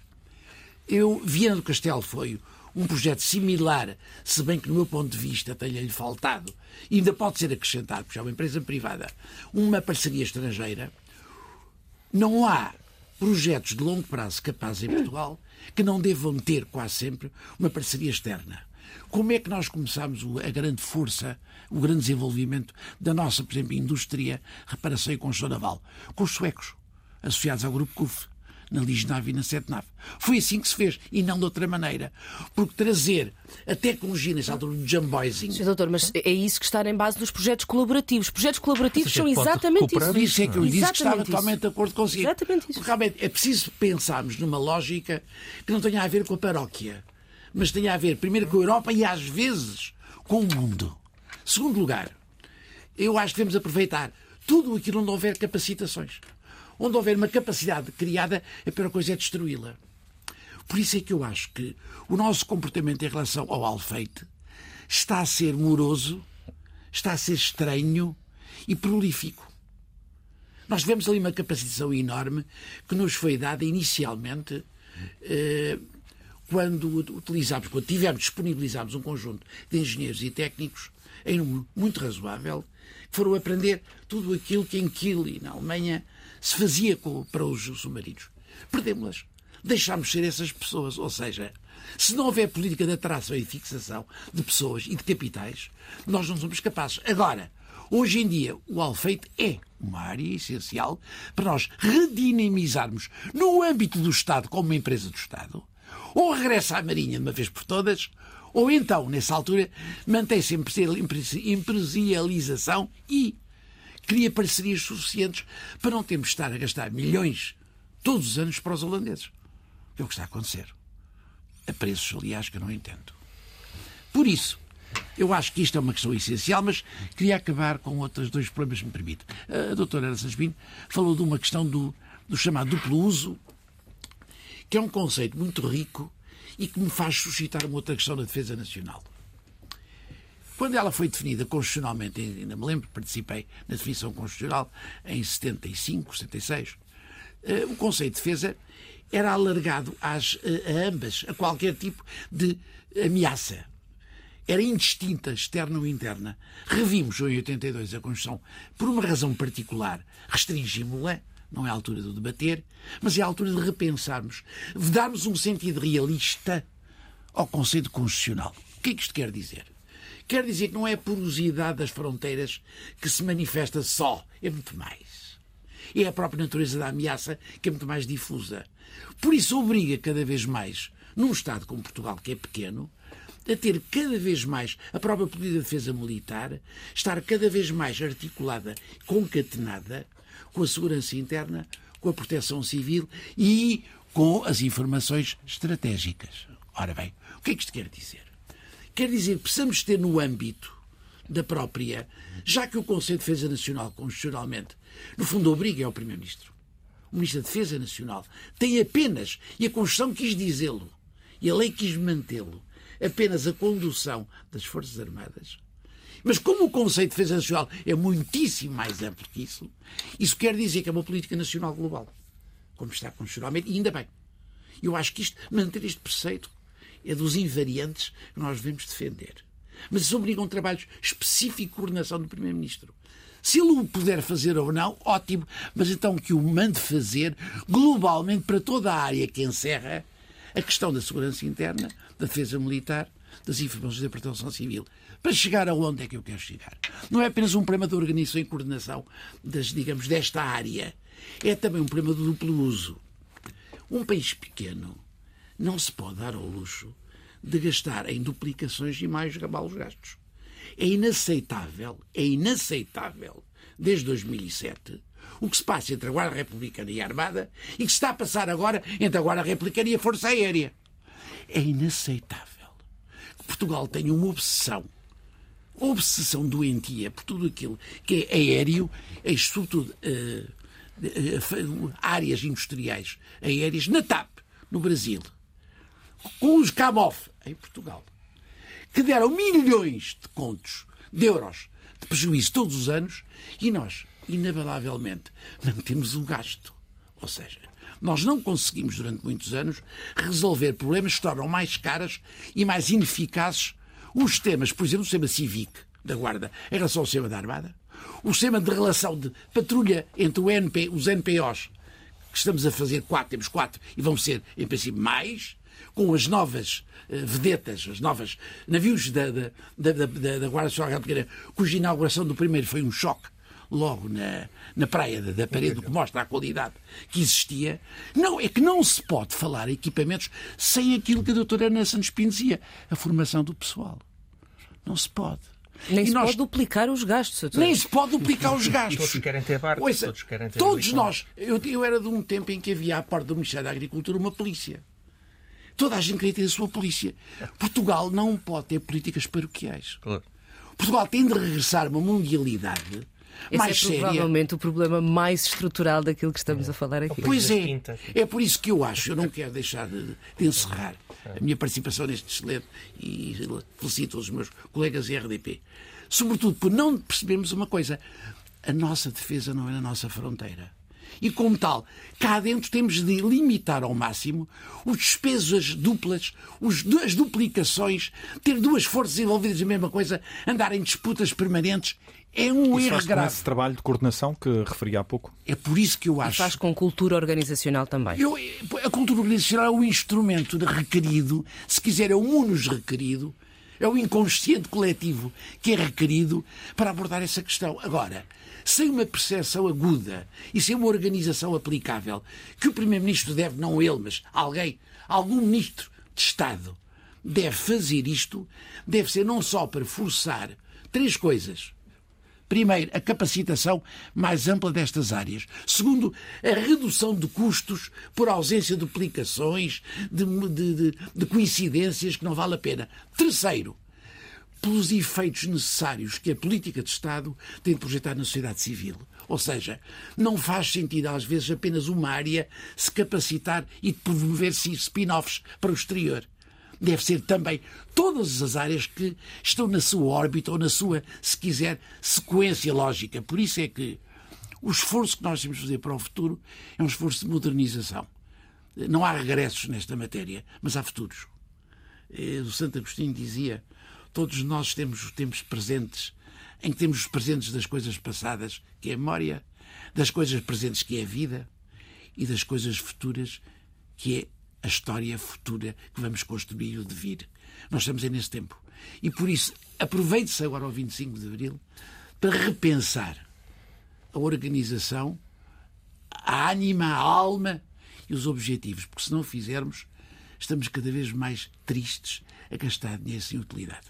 Eu, Viana do Castelo foi um projeto similar, se bem que, no meu ponto de vista, tenha-lhe faltado, e ainda pode ser acrescentado, porque é uma empresa privada, uma parceria estrangeira. Não há projetos de longo prazo capazes em Portugal que não devam ter, quase sempre, uma parceria externa. Como é que nós começamos a grande força, o grande desenvolvimento da nossa, por exemplo, indústria, reparação e construção naval? Com os suecos, associados ao grupo CUF na Lisnave e na Setnave. Foi assim que se fez e não de outra maneira. Porque trazer a tecnologia nessa altura do jumboising. Sim, doutor, mas é isso que está em base dos projetos colaborativos. Os projetos colaborativos são exatamente isso. Por isso é que eu lhe disse que estava isso. totalmente de acordo consigo. Exatamente isso. Porque realmente é preciso pensarmos numa lógica que não tenha a ver com a paróquia mas tem a ver primeiro com a Europa e às vezes com o mundo. Segundo lugar, eu acho que devemos aproveitar tudo aquilo onde houver capacitações. Onde houver uma capacidade criada, a pior coisa é destruí-la. Por isso é que eu acho que o nosso comportamento em relação ao alfeite está a ser moroso, está a ser estranho e prolífico. Nós tivemos ali uma capacitação enorme que nos foi dada inicialmente. Eh, quando utilizámos, quando tivemos, disponibilizámos um conjunto de engenheiros e técnicos em número muito razoável, que foram aprender tudo aquilo que em Kiel e na Alemanha se fazia com, para os submarinos. Perdemos-las. Deixámos ser essas pessoas. Ou seja, se não houver política de atração e fixação de pessoas e de capitais, nós não somos capazes. Agora, hoje em dia, o alfeite é uma área essencial para nós redinamizarmos no âmbito do Estado, como uma empresa do Estado, ou regressa à Marinha de uma vez por todas, ou então, nessa altura, mantém-se empresarialização e cria parcerias suficientes para não termos de estar a gastar milhões todos os anos para os holandeses. É o que está a acontecer. A preços, aliás, que eu não entendo. Por isso, eu acho que isto é uma questão essencial, mas queria acabar com outros dois problemas, se me permite. A doutora Ana falou de uma questão do, do chamado duplo uso que é um conceito muito rico e que me faz suscitar uma outra questão na defesa nacional. Quando ela foi definida constitucionalmente, ainda me lembro, participei na definição constitucional em 75, 76, eh, o conceito de defesa era alargado às, eh, a ambas, a qualquer tipo de ameaça. Era indistinta, externa ou interna. Revimos em 82 a Constituição por uma razão particular, restringimos-la não é a altura de debater, mas é a altura de repensarmos, de darmos um sentido realista ao conceito constitucional. O que é que isto quer dizer? Quer dizer que não é a porosidade das fronteiras que se manifesta só, é muito mais. É a própria natureza da ameaça que é muito mais difusa. Por isso obriga cada vez mais, num Estado como Portugal, que é pequeno, a ter cada vez mais a própria política de defesa militar, estar cada vez mais articulada, concatenada com a segurança interna, com a proteção civil e com as informações estratégicas. Ora bem, o que é que isto quer dizer? Quer dizer precisamos ter no âmbito da própria, já que o Conselho de Defesa Nacional, constitucionalmente, no fundo obriga ao Primeiro-Ministro, o Ministro da Defesa Nacional, tem apenas, e a Constituição quis dizê-lo, e a lei quis mantê-lo, apenas a condução das Forças Armadas. Mas como o conceito de defesa nacional é muitíssimo mais amplo que isso, isso quer dizer que é uma política nacional global, como está constitucionalmente, e ainda bem. Eu acho que isto, manter este preceito é dos invariantes que nós devemos defender. Mas isso obriga um trabalho específico de coordenação do Primeiro-Ministro. Se ele o puder fazer ou não, ótimo, mas então que o mande fazer globalmente para toda a área que encerra a questão da segurança interna, da defesa militar, das informações da proteção civil. Para chegar aonde é que eu quero chegar? Não é apenas um problema de organização e coordenação das, digamos, desta área. É também um problema do duplo uso. Um país pequeno não se pode dar ao luxo de gastar em duplicações e mais gabalos gastos. É inaceitável, é inaceitável, desde 2007, o que se passa entre a Guarda Republicana e a Armada e que se está a passar agora entre a Guarda Republicana e a Força Aérea. É inaceitável que Portugal tenha uma obsessão, obsessão doentia por tudo aquilo que é aéreo, é sobretudo uh, uh, áreas industriais aéreas na TAP, no Brasil, com os CAMOF, em Portugal, que deram milhões de contos de euros de prejuízo todos os anos e nós inabalavelmente, mantemos o gasto. Ou seja, nós não conseguimos, durante muitos anos, resolver problemas que tornam mais caras e mais ineficazes os temas, por exemplo, o sistema CIVIC da Guarda em relação ao sistema da Armada, o sistema de relação de patrulha entre NP, os NPOs, que estamos a fazer quatro, temos quatro, e vão ser, em princípio, mais, com as novas uh, vedetas, os novos navios da, da, da, da, da Guarda Nacional Republicana, cuja inauguração do primeiro foi um choque logo na, na praia da, da parede, que mostra a qualidade que existia. Não, é que não se pode falar em equipamentos sem aquilo que a doutora Ana Santos Pinto dizia, a formação do pessoal. Não se pode. Nem e se nós... pode duplicar os gastos. Doutora. Nem se pode duplicar os gastos. Todos querem ter barco. Ouça, todos querem ter Todos nós. Eu, eu era de um tempo em que havia à porta do Ministério da Agricultura uma polícia. Toda a gente queria ter a sua polícia. Portugal não pode ter políticas paroquiais. Claro. Portugal tem de regressar a uma mundialidade esse mais é séria. provavelmente o problema mais estrutural daquilo que estamos a falar aqui. Pois é. É por isso que eu acho, eu não quero deixar de, de encerrar a minha participação neste excelente e felicito os meus colegas em RDP. Sobretudo por não percebermos uma coisa. A nossa defesa não é na nossa fronteira. E, como tal, cá dentro temos de limitar ao máximo os despesos, as duplas, os, as duplicações, ter duas forças envolvidas na mesma coisa, andar em disputas permanentes. É um isso erro grave. esse trabalho de coordenação que referi há pouco? É por isso que eu acho. E faz com cultura organizacional também. Eu, a cultura organizacional é o instrumento requerido, se quiser, é o munus requerido, é o inconsciente coletivo que é requerido para abordar essa questão. Agora, sem uma percepção aguda e sem uma organização aplicável, que o Primeiro-Ministro deve, não ele, mas alguém, algum Ministro de Estado, deve fazer isto, deve ser não só para forçar três coisas. Primeiro, a capacitação mais ampla destas áreas. Segundo, a redução de custos por ausência de duplicações, de, de, de, de coincidências que não vale a pena. Terceiro, pelos efeitos necessários que a política de Estado tem de projetar na sociedade civil. Ou seja, não faz sentido, às vezes, apenas uma área se capacitar e promover spin-offs para o exterior. Deve ser também todas as áreas que estão na sua órbita ou na sua, se quiser, sequência lógica. Por isso é que o esforço que nós temos de fazer para o futuro é um esforço de modernização. Não há regressos nesta matéria, mas há futuros. Eh, o Santo Agostinho dizia Todos nós temos os tempos presentes, em que temos os presentes das coisas passadas, que é a memória, das coisas presentes, que é a vida, e das coisas futuras, que é a história futura que vamos construir o devir. Nós estamos aí nesse tempo. E por isso, aproveite-se agora o 25 de Abril para repensar a organização, a ânima, a alma e os objetivos, porque se não fizermos, estamos cada vez mais tristes a gastar dinheiro sem utilidade.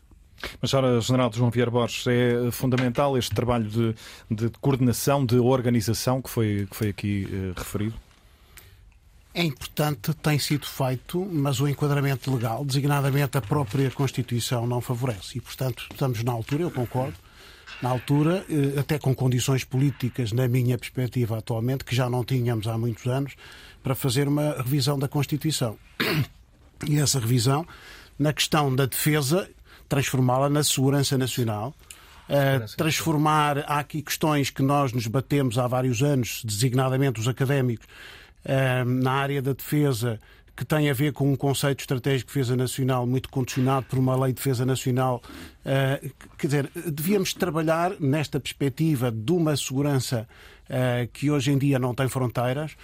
Mas, Sra. General João Vieira Borges, é fundamental este trabalho de, de coordenação, de organização que foi, que foi aqui eh, referido? É importante, tem sido feito, mas o enquadramento legal, designadamente a própria Constituição, não favorece. E, portanto, estamos na altura, eu concordo, na altura, eh, até com condições políticas, na minha perspectiva atualmente, que já não tínhamos há muitos anos, para fazer uma revisão da Constituição. E essa revisão, na questão da defesa, transformá-la na segurança nacional. Uh, transformar, há aqui questões que nós nos batemos há vários anos, designadamente os académicos, na área da defesa, que tem a ver com um conceito estratégico de defesa nacional muito condicionado por uma lei de defesa nacional. Uh, quer dizer, devíamos trabalhar nesta perspectiva de uma segurança que hoje em dia não tem fronteiras,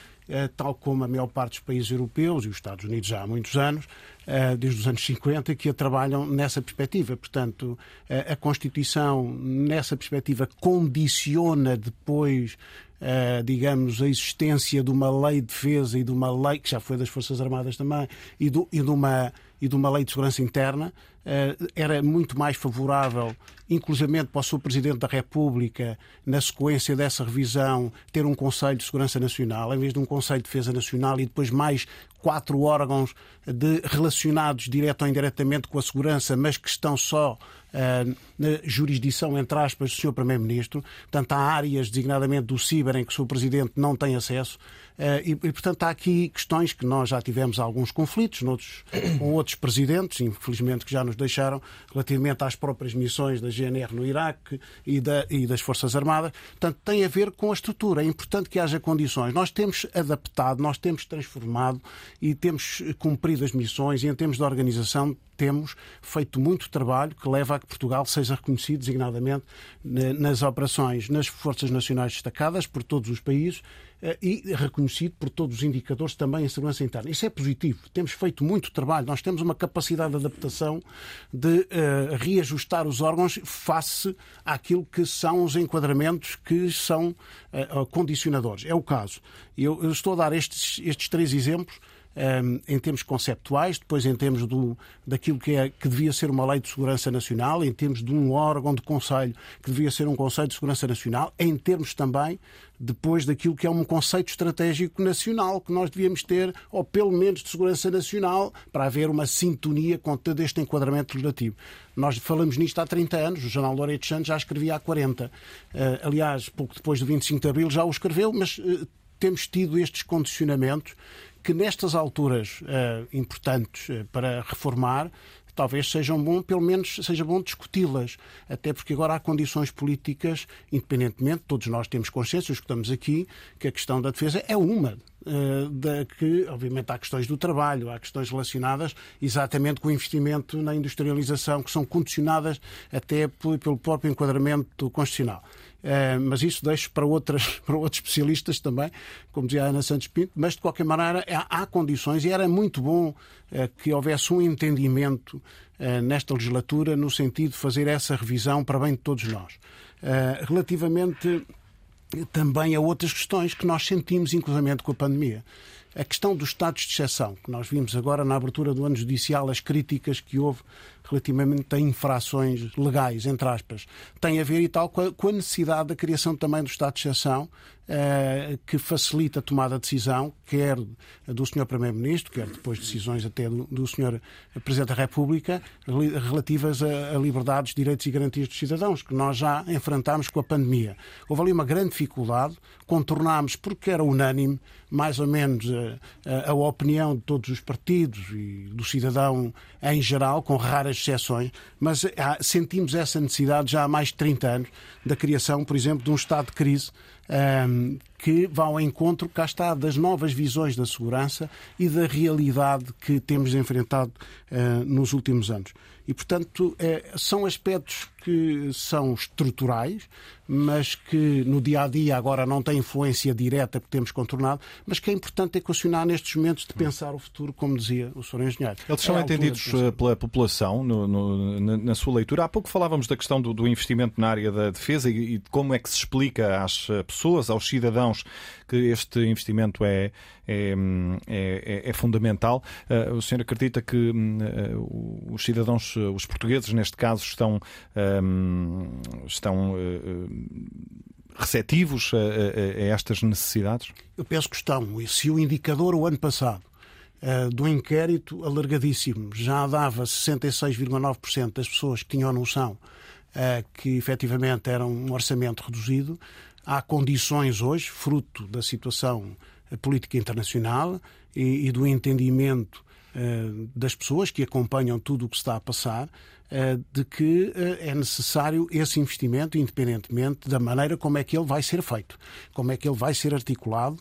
tal como a maior parte dos países europeus e os Estados Unidos já há muitos anos, eh, desde os anos 50, que a trabalham nessa perspectiva. Portanto, eh, a Constituição, nessa perspectiva, condiciona depois Uh, digamos, a existência de uma lei de defesa e de uma lei, que já foi das Forças Armadas também, e, do, e, de, uma, e de uma lei de segurança interna, uh, era muito mais favorável, inclusivamente para o Sr. Presidente da República, na sequência dessa revisão, ter um Conselho de Segurança Nacional, em vez de um Conselho de Defesa Nacional e depois mais quatro órgãos de, relacionados direto ou indiretamente com a segurança, mas que estão só na jurisdição, entre aspas, do Sr. Primeiro-Ministro. Portanto, há áreas, designadamente do CIBER, em que o Sr. Presidente não tem acesso. E, e, portanto, há aqui questões que nós já tivemos alguns conflitos noutros, com outros presidentes, infelizmente, que já nos deixaram, relativamente às próprias missões da GNR no Iraque e, da, e das Forças Armadas. Portanto, tem a ver com a estrutura. É importante que haja condições. Nós temos adaptado, nós temos transformado e temos cumprido as missões e em termos de organização temos feito muito trabalho que leva a que Portugal seja reconhecido designadamente nas operações nas Forças Nacionais destacadas por todos os países eh, e reconhecido por todos os indicadores também em segurança interna. Isso é positivo. Temos feito muito trabalho. Nós temos uma capacidade de adaptação de uh, reajustar os órgãos face àquilo que são os enquadramentos que são uh, condicionadores. É o caso. Eu, eu estou a dar estes, estes três exemplos um, em termos conceptuais, depois em termos do, daquilo que, é, que devia ser uma lei de segurança nacional, em termos de um órgão de conselho que devia ser um conselho de segurança nacional, em termos também depois daquilo que é um conceito estratégico nacional que nós devíamos ter, ou pelo menos de segurança nacional, para haver uma sintonia com todo este enquadramento legislativo. Nós falamos nisto há 30 anos, o Jornal Loureiro Santos já escrevia há 40. Uh, aliás, pouco depois do 25 de Abril já o escreveu, mas uh, temos tido estes condicionamentos que nestas alturas uh, importantes uh, para reformar talvez sejam bom, pelo menos seja bom discuti-las, até porque agora há condições políticas, independentemente, todos nós temos consciência, os que estamos aqui, que a questão da defesa é uma uh, da que, obviamente, há questões do trabalho, há questões relacionadas exatamente com o investimento na industrialização, que são condicionadas até pelo próprio enquadramento constitucional. Uh, mas isso deixo para, outras, para outros especialistas também, como dizia a Ana Santos Pinto, mas de qualquer maneira há, há condições e era muito bom uh, que houvesse um entendimento uh, nesta legislatura no sentido de fazer essa revisão para bem de todos nós. relativamente também a outras questões que nós sentimos, inclusivamente com a pandemia. A questão dos estados de exceção, que nós vimos agora na abertura do ano judicial, as críticas que houve relativamente a infrações legais, entre aspas, tem a ver e tal com a, necessidade da criação também do estado de exceção, eh, que facilita a tomada de decisão, quer do Sr. Primeiro-Ministro, quer depois decisões até do, Sr. Presidente da República, relativas a, liberdades, direitos e garantias dos cidadãos, que nós já enfrentámos com a pandemia. Houve ali uma grande dificuldade, contornámos, porque era unânime, mais ou menos a, a opinião de todos os partidos e do cidadão em geral, com raras exceções, mas há, sentimos essa necessidade já há mais de 30 anos da criação, por exemplo, de um estado de crise um, que vá ao encontro, cá está, das novas visões da segurança e da realidade que temos enfrentado uh, nos últimos anos. E, portanto, é, são aspectos que são estruturais, mas que no dia a dia agora não têm influência direta porque temos contornado, mas que é importante equacionar nestes momentos de pensar o futuro, como dizia o Sr. Engenheiro. Eles são é entendidos eh, pela população no, no, na, na, sua leitura. Há pouco falávamos da questão do, do investimento na área da defesa e, e de como é que se explica às eh, pessoas, aos cidadãos, que este investimento é, é, é, é fundamental. O senhor acredita que os cidadãos, os portugueses, neste caso, estão, estão receptivos a, a, a, estas necessidades? Eu penso que estão. E se o indicador o ano passado uh, do inquérito alargadíssimo já dava 66,9% das pessoas que tinham noção que efetivamente era um orçamento reduzido, há condições hoje, fruto da situação política internacional e, e do entendimento das pessoas que acompanham tudo o que está a passar, eh, de que eh, é necessário esse investimento, independentemente da maneira como é que ele vai ser feito, como é que ele vai ser articulado,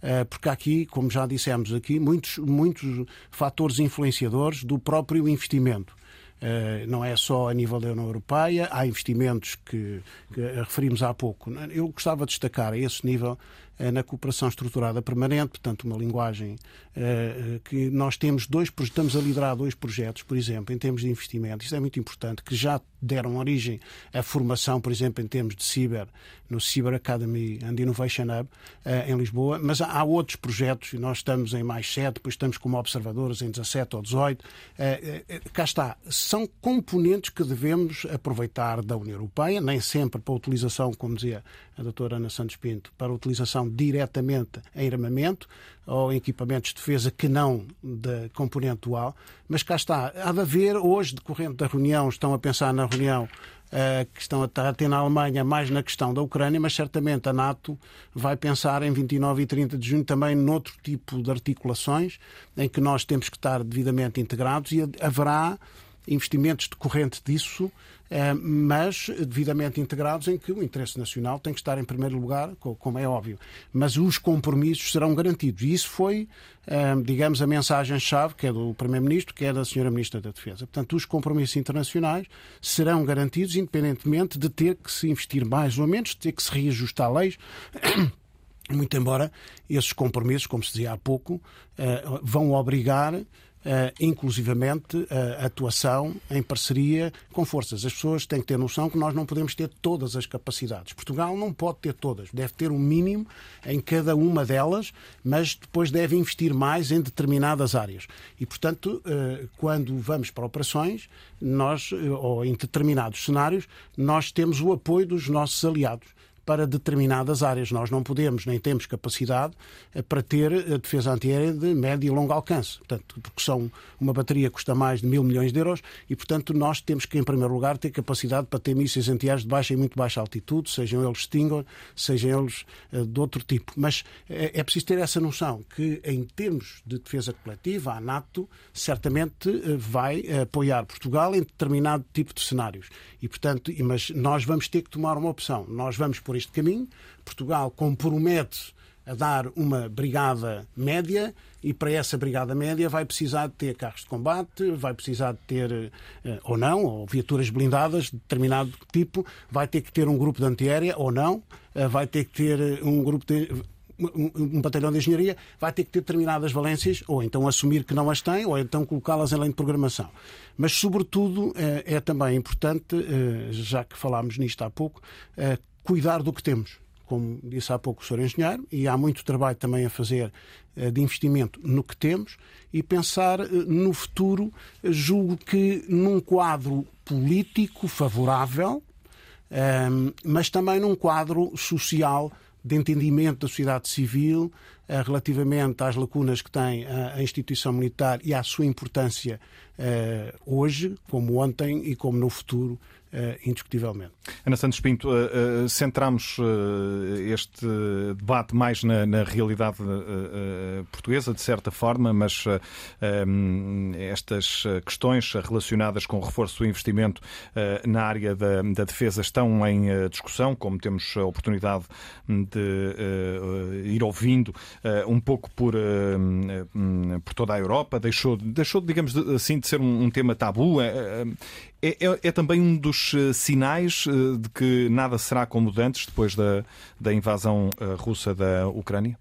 eh, porque aqui, como já dissemos aqui, muitos, muitos fatores influenciadores do próprio investimento. Não é só a nível da União Europeia, há investimentos que, que referimos há pouco. Eu gostava de destacar a esse nível eh, na cooperação estruturada permanente, portanto, uma linguagem uh, que nós temos dois, estamos a liderar dois projetos, por exemplo, em termos de investimento, isso é muito importante, que já deram origem à formação, por exemplo, em termos de ciber, no Cyber Academy and Innovation Hub, em Lisboa, mas há outros projetos, e nós estamos em mais sete, depois estamos como observadores em 17 ou 18, uh, cá está, são componentes que devemos aproveitar da União Europeia, nem sempre para utilização, como dizia a doutora Ana Santos Pinto, para utilização diretamente em armamento ou em equipamentos de defesa que não da componente dual. Mas cá está, há de haver, hoje, decorrente da reunião, estão a pensar na reunião uh, que estão a ter na Alemanha, mais na questão da Ucrânia, mas certamente a NATO vai pensar em 29 e 30 de junho também noutro tipo de articulações em que nós temos que estar devidamente integrados e haverá investimentos decorrentes disso eh, mas devidamente integrados em que o interesse nacional tem que estar em primeiro lugar, como é óbvio. Mas os compromissos serão garantidos. E isso foi, eh, digamos, a mensagem-chave, que é do Primeiro-Ministro, que é da Senhora Ministra da Defesa. Portanto, os compromissos internacionais serão garantidos, independentemente de ter que se investir mais ou menos, de ter que se reajustar leis. Muito embora esses compromissos, como se dizia há pouco, eh, vão obrigar inclusivamente uh, atuação em parceria com forças. As pessoas têm que ter noção que nós não podemos ter todas as capacidades. Portugal não pode ter todas, deve ter um mínimo em cada uma delas, mas depois deve investir mais em determinadas áreas. E, portanto, uh, quando vamos para operações, nós, ou em determinados cenários, nós temos o apoio dos nossos aliados para determinadas áreas. Nós não podemos, nem temos capacidade eh, para ter a eh, defesa antiaérea de médio e longo alcance. Portanto, porque são uma bateria custa mais de mil milhões de euros e, portanto, nós temos que, em primeiro lugar, ter capacidade para ter mísseis antiaéreos de baixa e muito baixa altitude, sejam eles Stinger, sejam eles uh, de outro tipo. Mas é preciso ter essa noção que, em termos de defesa coletiva, a NATO certamente vai apoiar Portugal em determinado tipo de cenários. E, portanto, mas nós vamos ter que tomar uma opção. Nós vamos, por este caminho. Portugal compromete a dar uma brigada média e para essa brigada média vai precisar de ter carros de combate, vai precisar de ter, eh, ou não, ou viaturas blindadas de determinado tipo, vai ter que ter um grupo de antiaérea ou não, eh, vai ter que ter eh, um grupo de um, batalhão de engenharia vai ter que ter determinadas valências, ou então assumir que não as tem, ou então colocá-las em lei de programação. Mas, sobretudo, é também importante, já que falámos nisto há pouco, cuidar do que temos. Como disse há pouco o Sr. Engenheiro, e há muito trabalho também a fazer eh, de investimento no que temos e pensar eh, no futuro, julgo que num quadro político favorável, ehm, mas também num quadro social de entendimento da sociedade civil eh, relativamente às lacunas que tem a instituição militar e à sua importância hoje, como ontem e como no futuro indiscutivelmente. Ana Santos Pinto, uh, uh, centramos este debate mais na, na realidade portuguesa, de certa forma, mas um, estas questões relacionadas com o reforço do investimento na área da, da, defesa estão em discussão, como temos a oportunidade de ir ouvindo um pouco por, por toda a Europa. Deixou, deixou digamos assim, de ser um, um tema tabu. É, é, é, também um dos eh, sinais eh, de que nada será como antes depois da, da invasão eh, russa da Ucrânia?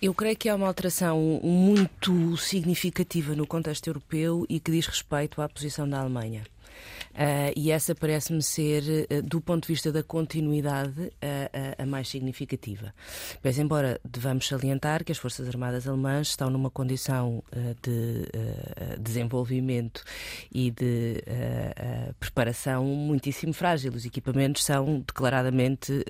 Eu creio que há uma alteração muito significativa no contexto europeu e que diz respeito à posição da Alemanha. Uh, e essa parece-me ser, uh, do ponto de vista da continuidade, a mais significativa. Mas, embora devamos salientar que as Forças Armadas Alemãs estão numa condição de desenvolvimento e de preparação muitíssimo frágil. Os equipamentos são declaradamente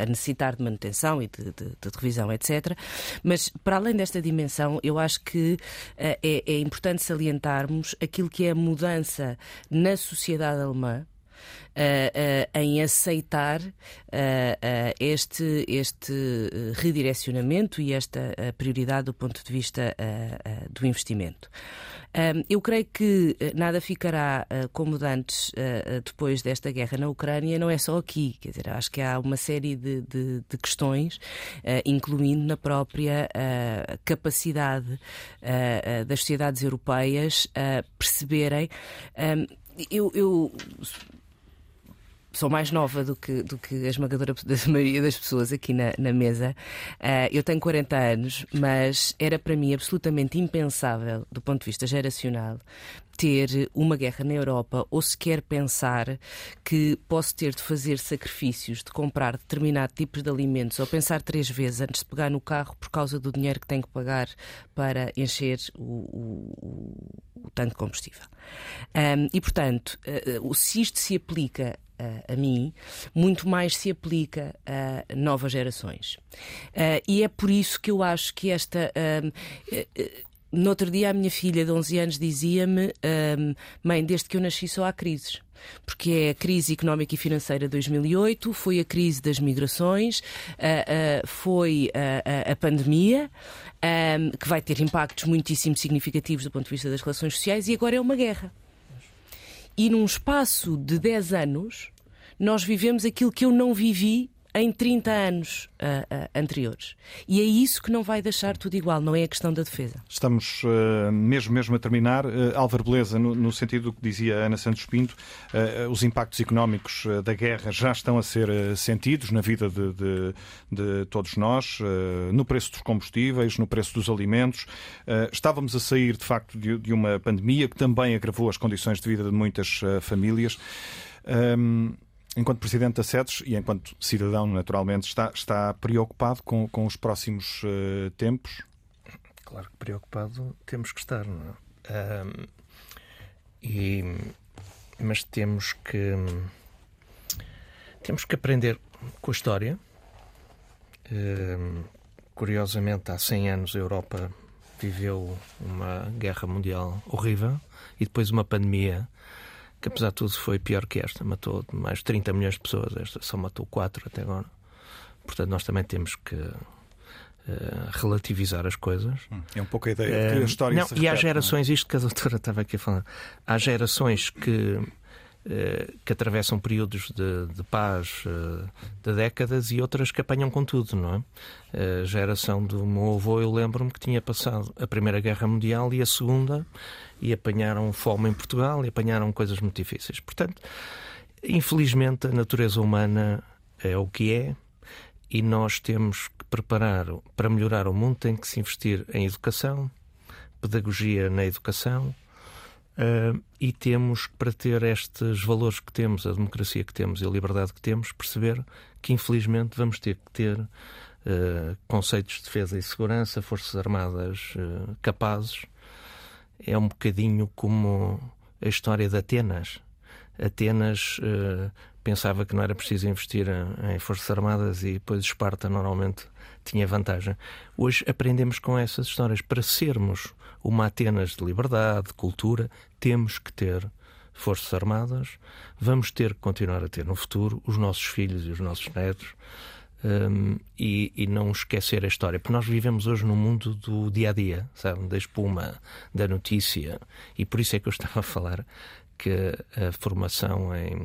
a necessitar de manutenção e de, de, de revisão, etc. Mas, para além desta dimensão, eu acho que é, é importante salientarmos aquilo que é a mudança na sociedade alemã. Uh, uh, em aceitar uh, este, este redirecionamento e esta prioridade do ponto de vista do investimento. Eu creio que nada ficará como antes eh, depois desta guerra na Ucrânia, não é só aqui. Quer dizer, acho que há uma série de, de, de questões, incluindo na própria capacidade das sociedades europeias perceberem. Eu, eu sou mais nova do que, do que a esmagadora da maioria das pessoas aqui na, na mesa. Uh, eu tenho 40 anos, mas era para mim absolutamente impensável, do ponto de vista geracional, ter uma guerra na Europa ou sequer pensar que posso ter de fazer sacrifícios, de comprar determinado tipos de alimentos ou pensar três vezes antes de pegar no carro por causa do dinheiro que tenho que pagar para encher o, o, o tanque de combustível. Um, e, portanto, uh, se isto se aplica a, mim, muito mais se aplica a novas gerações. Uh, e é por isso que eu acho que esta. No outro dia, a minha filha de 11 anos dizia-me: Mãe, desde que eu nasci só há crises porque é a crise económica e financeira de 2008, foi a crise das migrações, uh, uh, foi uh, a pandemia, um, que vai ter impactos muitíssimo significativos do ponto de vista das relações sociais, e agora é uma guerra. E num espaço de 10 anos, nós vivemos aquilo que eu não vivi em 30 anos uh, uh, anteriores. E é isso que não vai deixar tudo igual, não é a questão da defesa. Estamos uh, mesmo, mesmo a terminar. Álvaro Beleza, no, no, sentido do que dizia Ana Santos Pinto, os impactos económicos da guerra já estão a ser sentidos na vida de, de, de todos nós, no preço dos combustíveis, no preço dos alimentos. estávamos a sair, de facto, de, de, uma pandemia que também agravou as condições de vida de muitas famílias. Enquanto Presidente da SEDES e enquanto cidadão, naturalmente, está, está preocupado com, com os próximos uh, tempos? Claro que preocupado temos que estar, não é? E, mas temos que temos que aprender com a história. Curiosamente, há 100 anos a Europa viveu uma guerra mundial horrível e depois uma pandemia que apesar de tudo foi pior que esta, matou mais de 30 milhões de pessoas, esta só matou 4 até agora. Portanto, nós também temos que uh, relativizar as coisas. Hum, é um pouco a ideia de que a história não, se repete, E há é? gerações, isto que a doutora estava aqui a falar, há gerações que eh, que atravessam períodos de, de paz eh, de décadas e outras que apanham com tudo, não é? A geração do meu avô, eu lembro-me que tinha passado a Primeira Guerra Mundial e a Segunda e apanharam fome em Portugal e apanharam coisas muito difíceis. Portanto, infelizmente, a natureza humana é o que é e nós temos que preparar para melhorar o mundo, tem que se investir em educação, pedagogia na educação, Uh, e temos, para ter estes valores que temos, a democracia que temos e a liberdade que temos, perceber que, infelizmente, vamos ter que ter uh, conceitos de defesa e segurança, forças armadas uh, capazes. É um bocadinho como a história de Atenas. Atenas pensava que não era preciso investir em, em forças armadas e depois Esparta normalmente tinha vantagem. Hoje aprendemos com essas histórias. Para sermos uma Atenas de liberdade, de cultura, temos que ter forças armadas, vamos ter que continuar a ter no futuro os nossos filhos e os nossos netos. Um, e, e, não esquecer a história, porque nós vivemos hoje num mundo do dia a dia, sabe? Da espuma, da notícia, e por isso é que eu estava a falar que a formação em,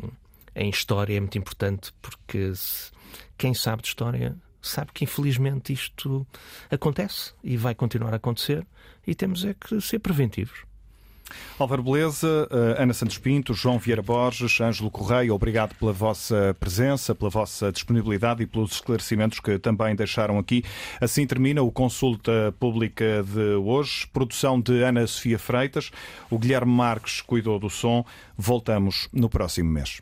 em história é muito importante, porque se, quem sabe de história sabe que infelizmente isto acontece e vai continuar a acontecer e temos é que ser preventivos. Álvaro Beleza, eh, Ana Santos Pinto, João Vieira Borges, Ângelo Correia, obrigado pela vossa presença, pela vossa disponibilidade e pelos esclarecimentos que também deixaram aqui. Assim termina o Consulta Pública de hoje. Produção de Ana Sofia Freitas. O Guilherme Marques cuidou do som. Voltamos no próximo mês.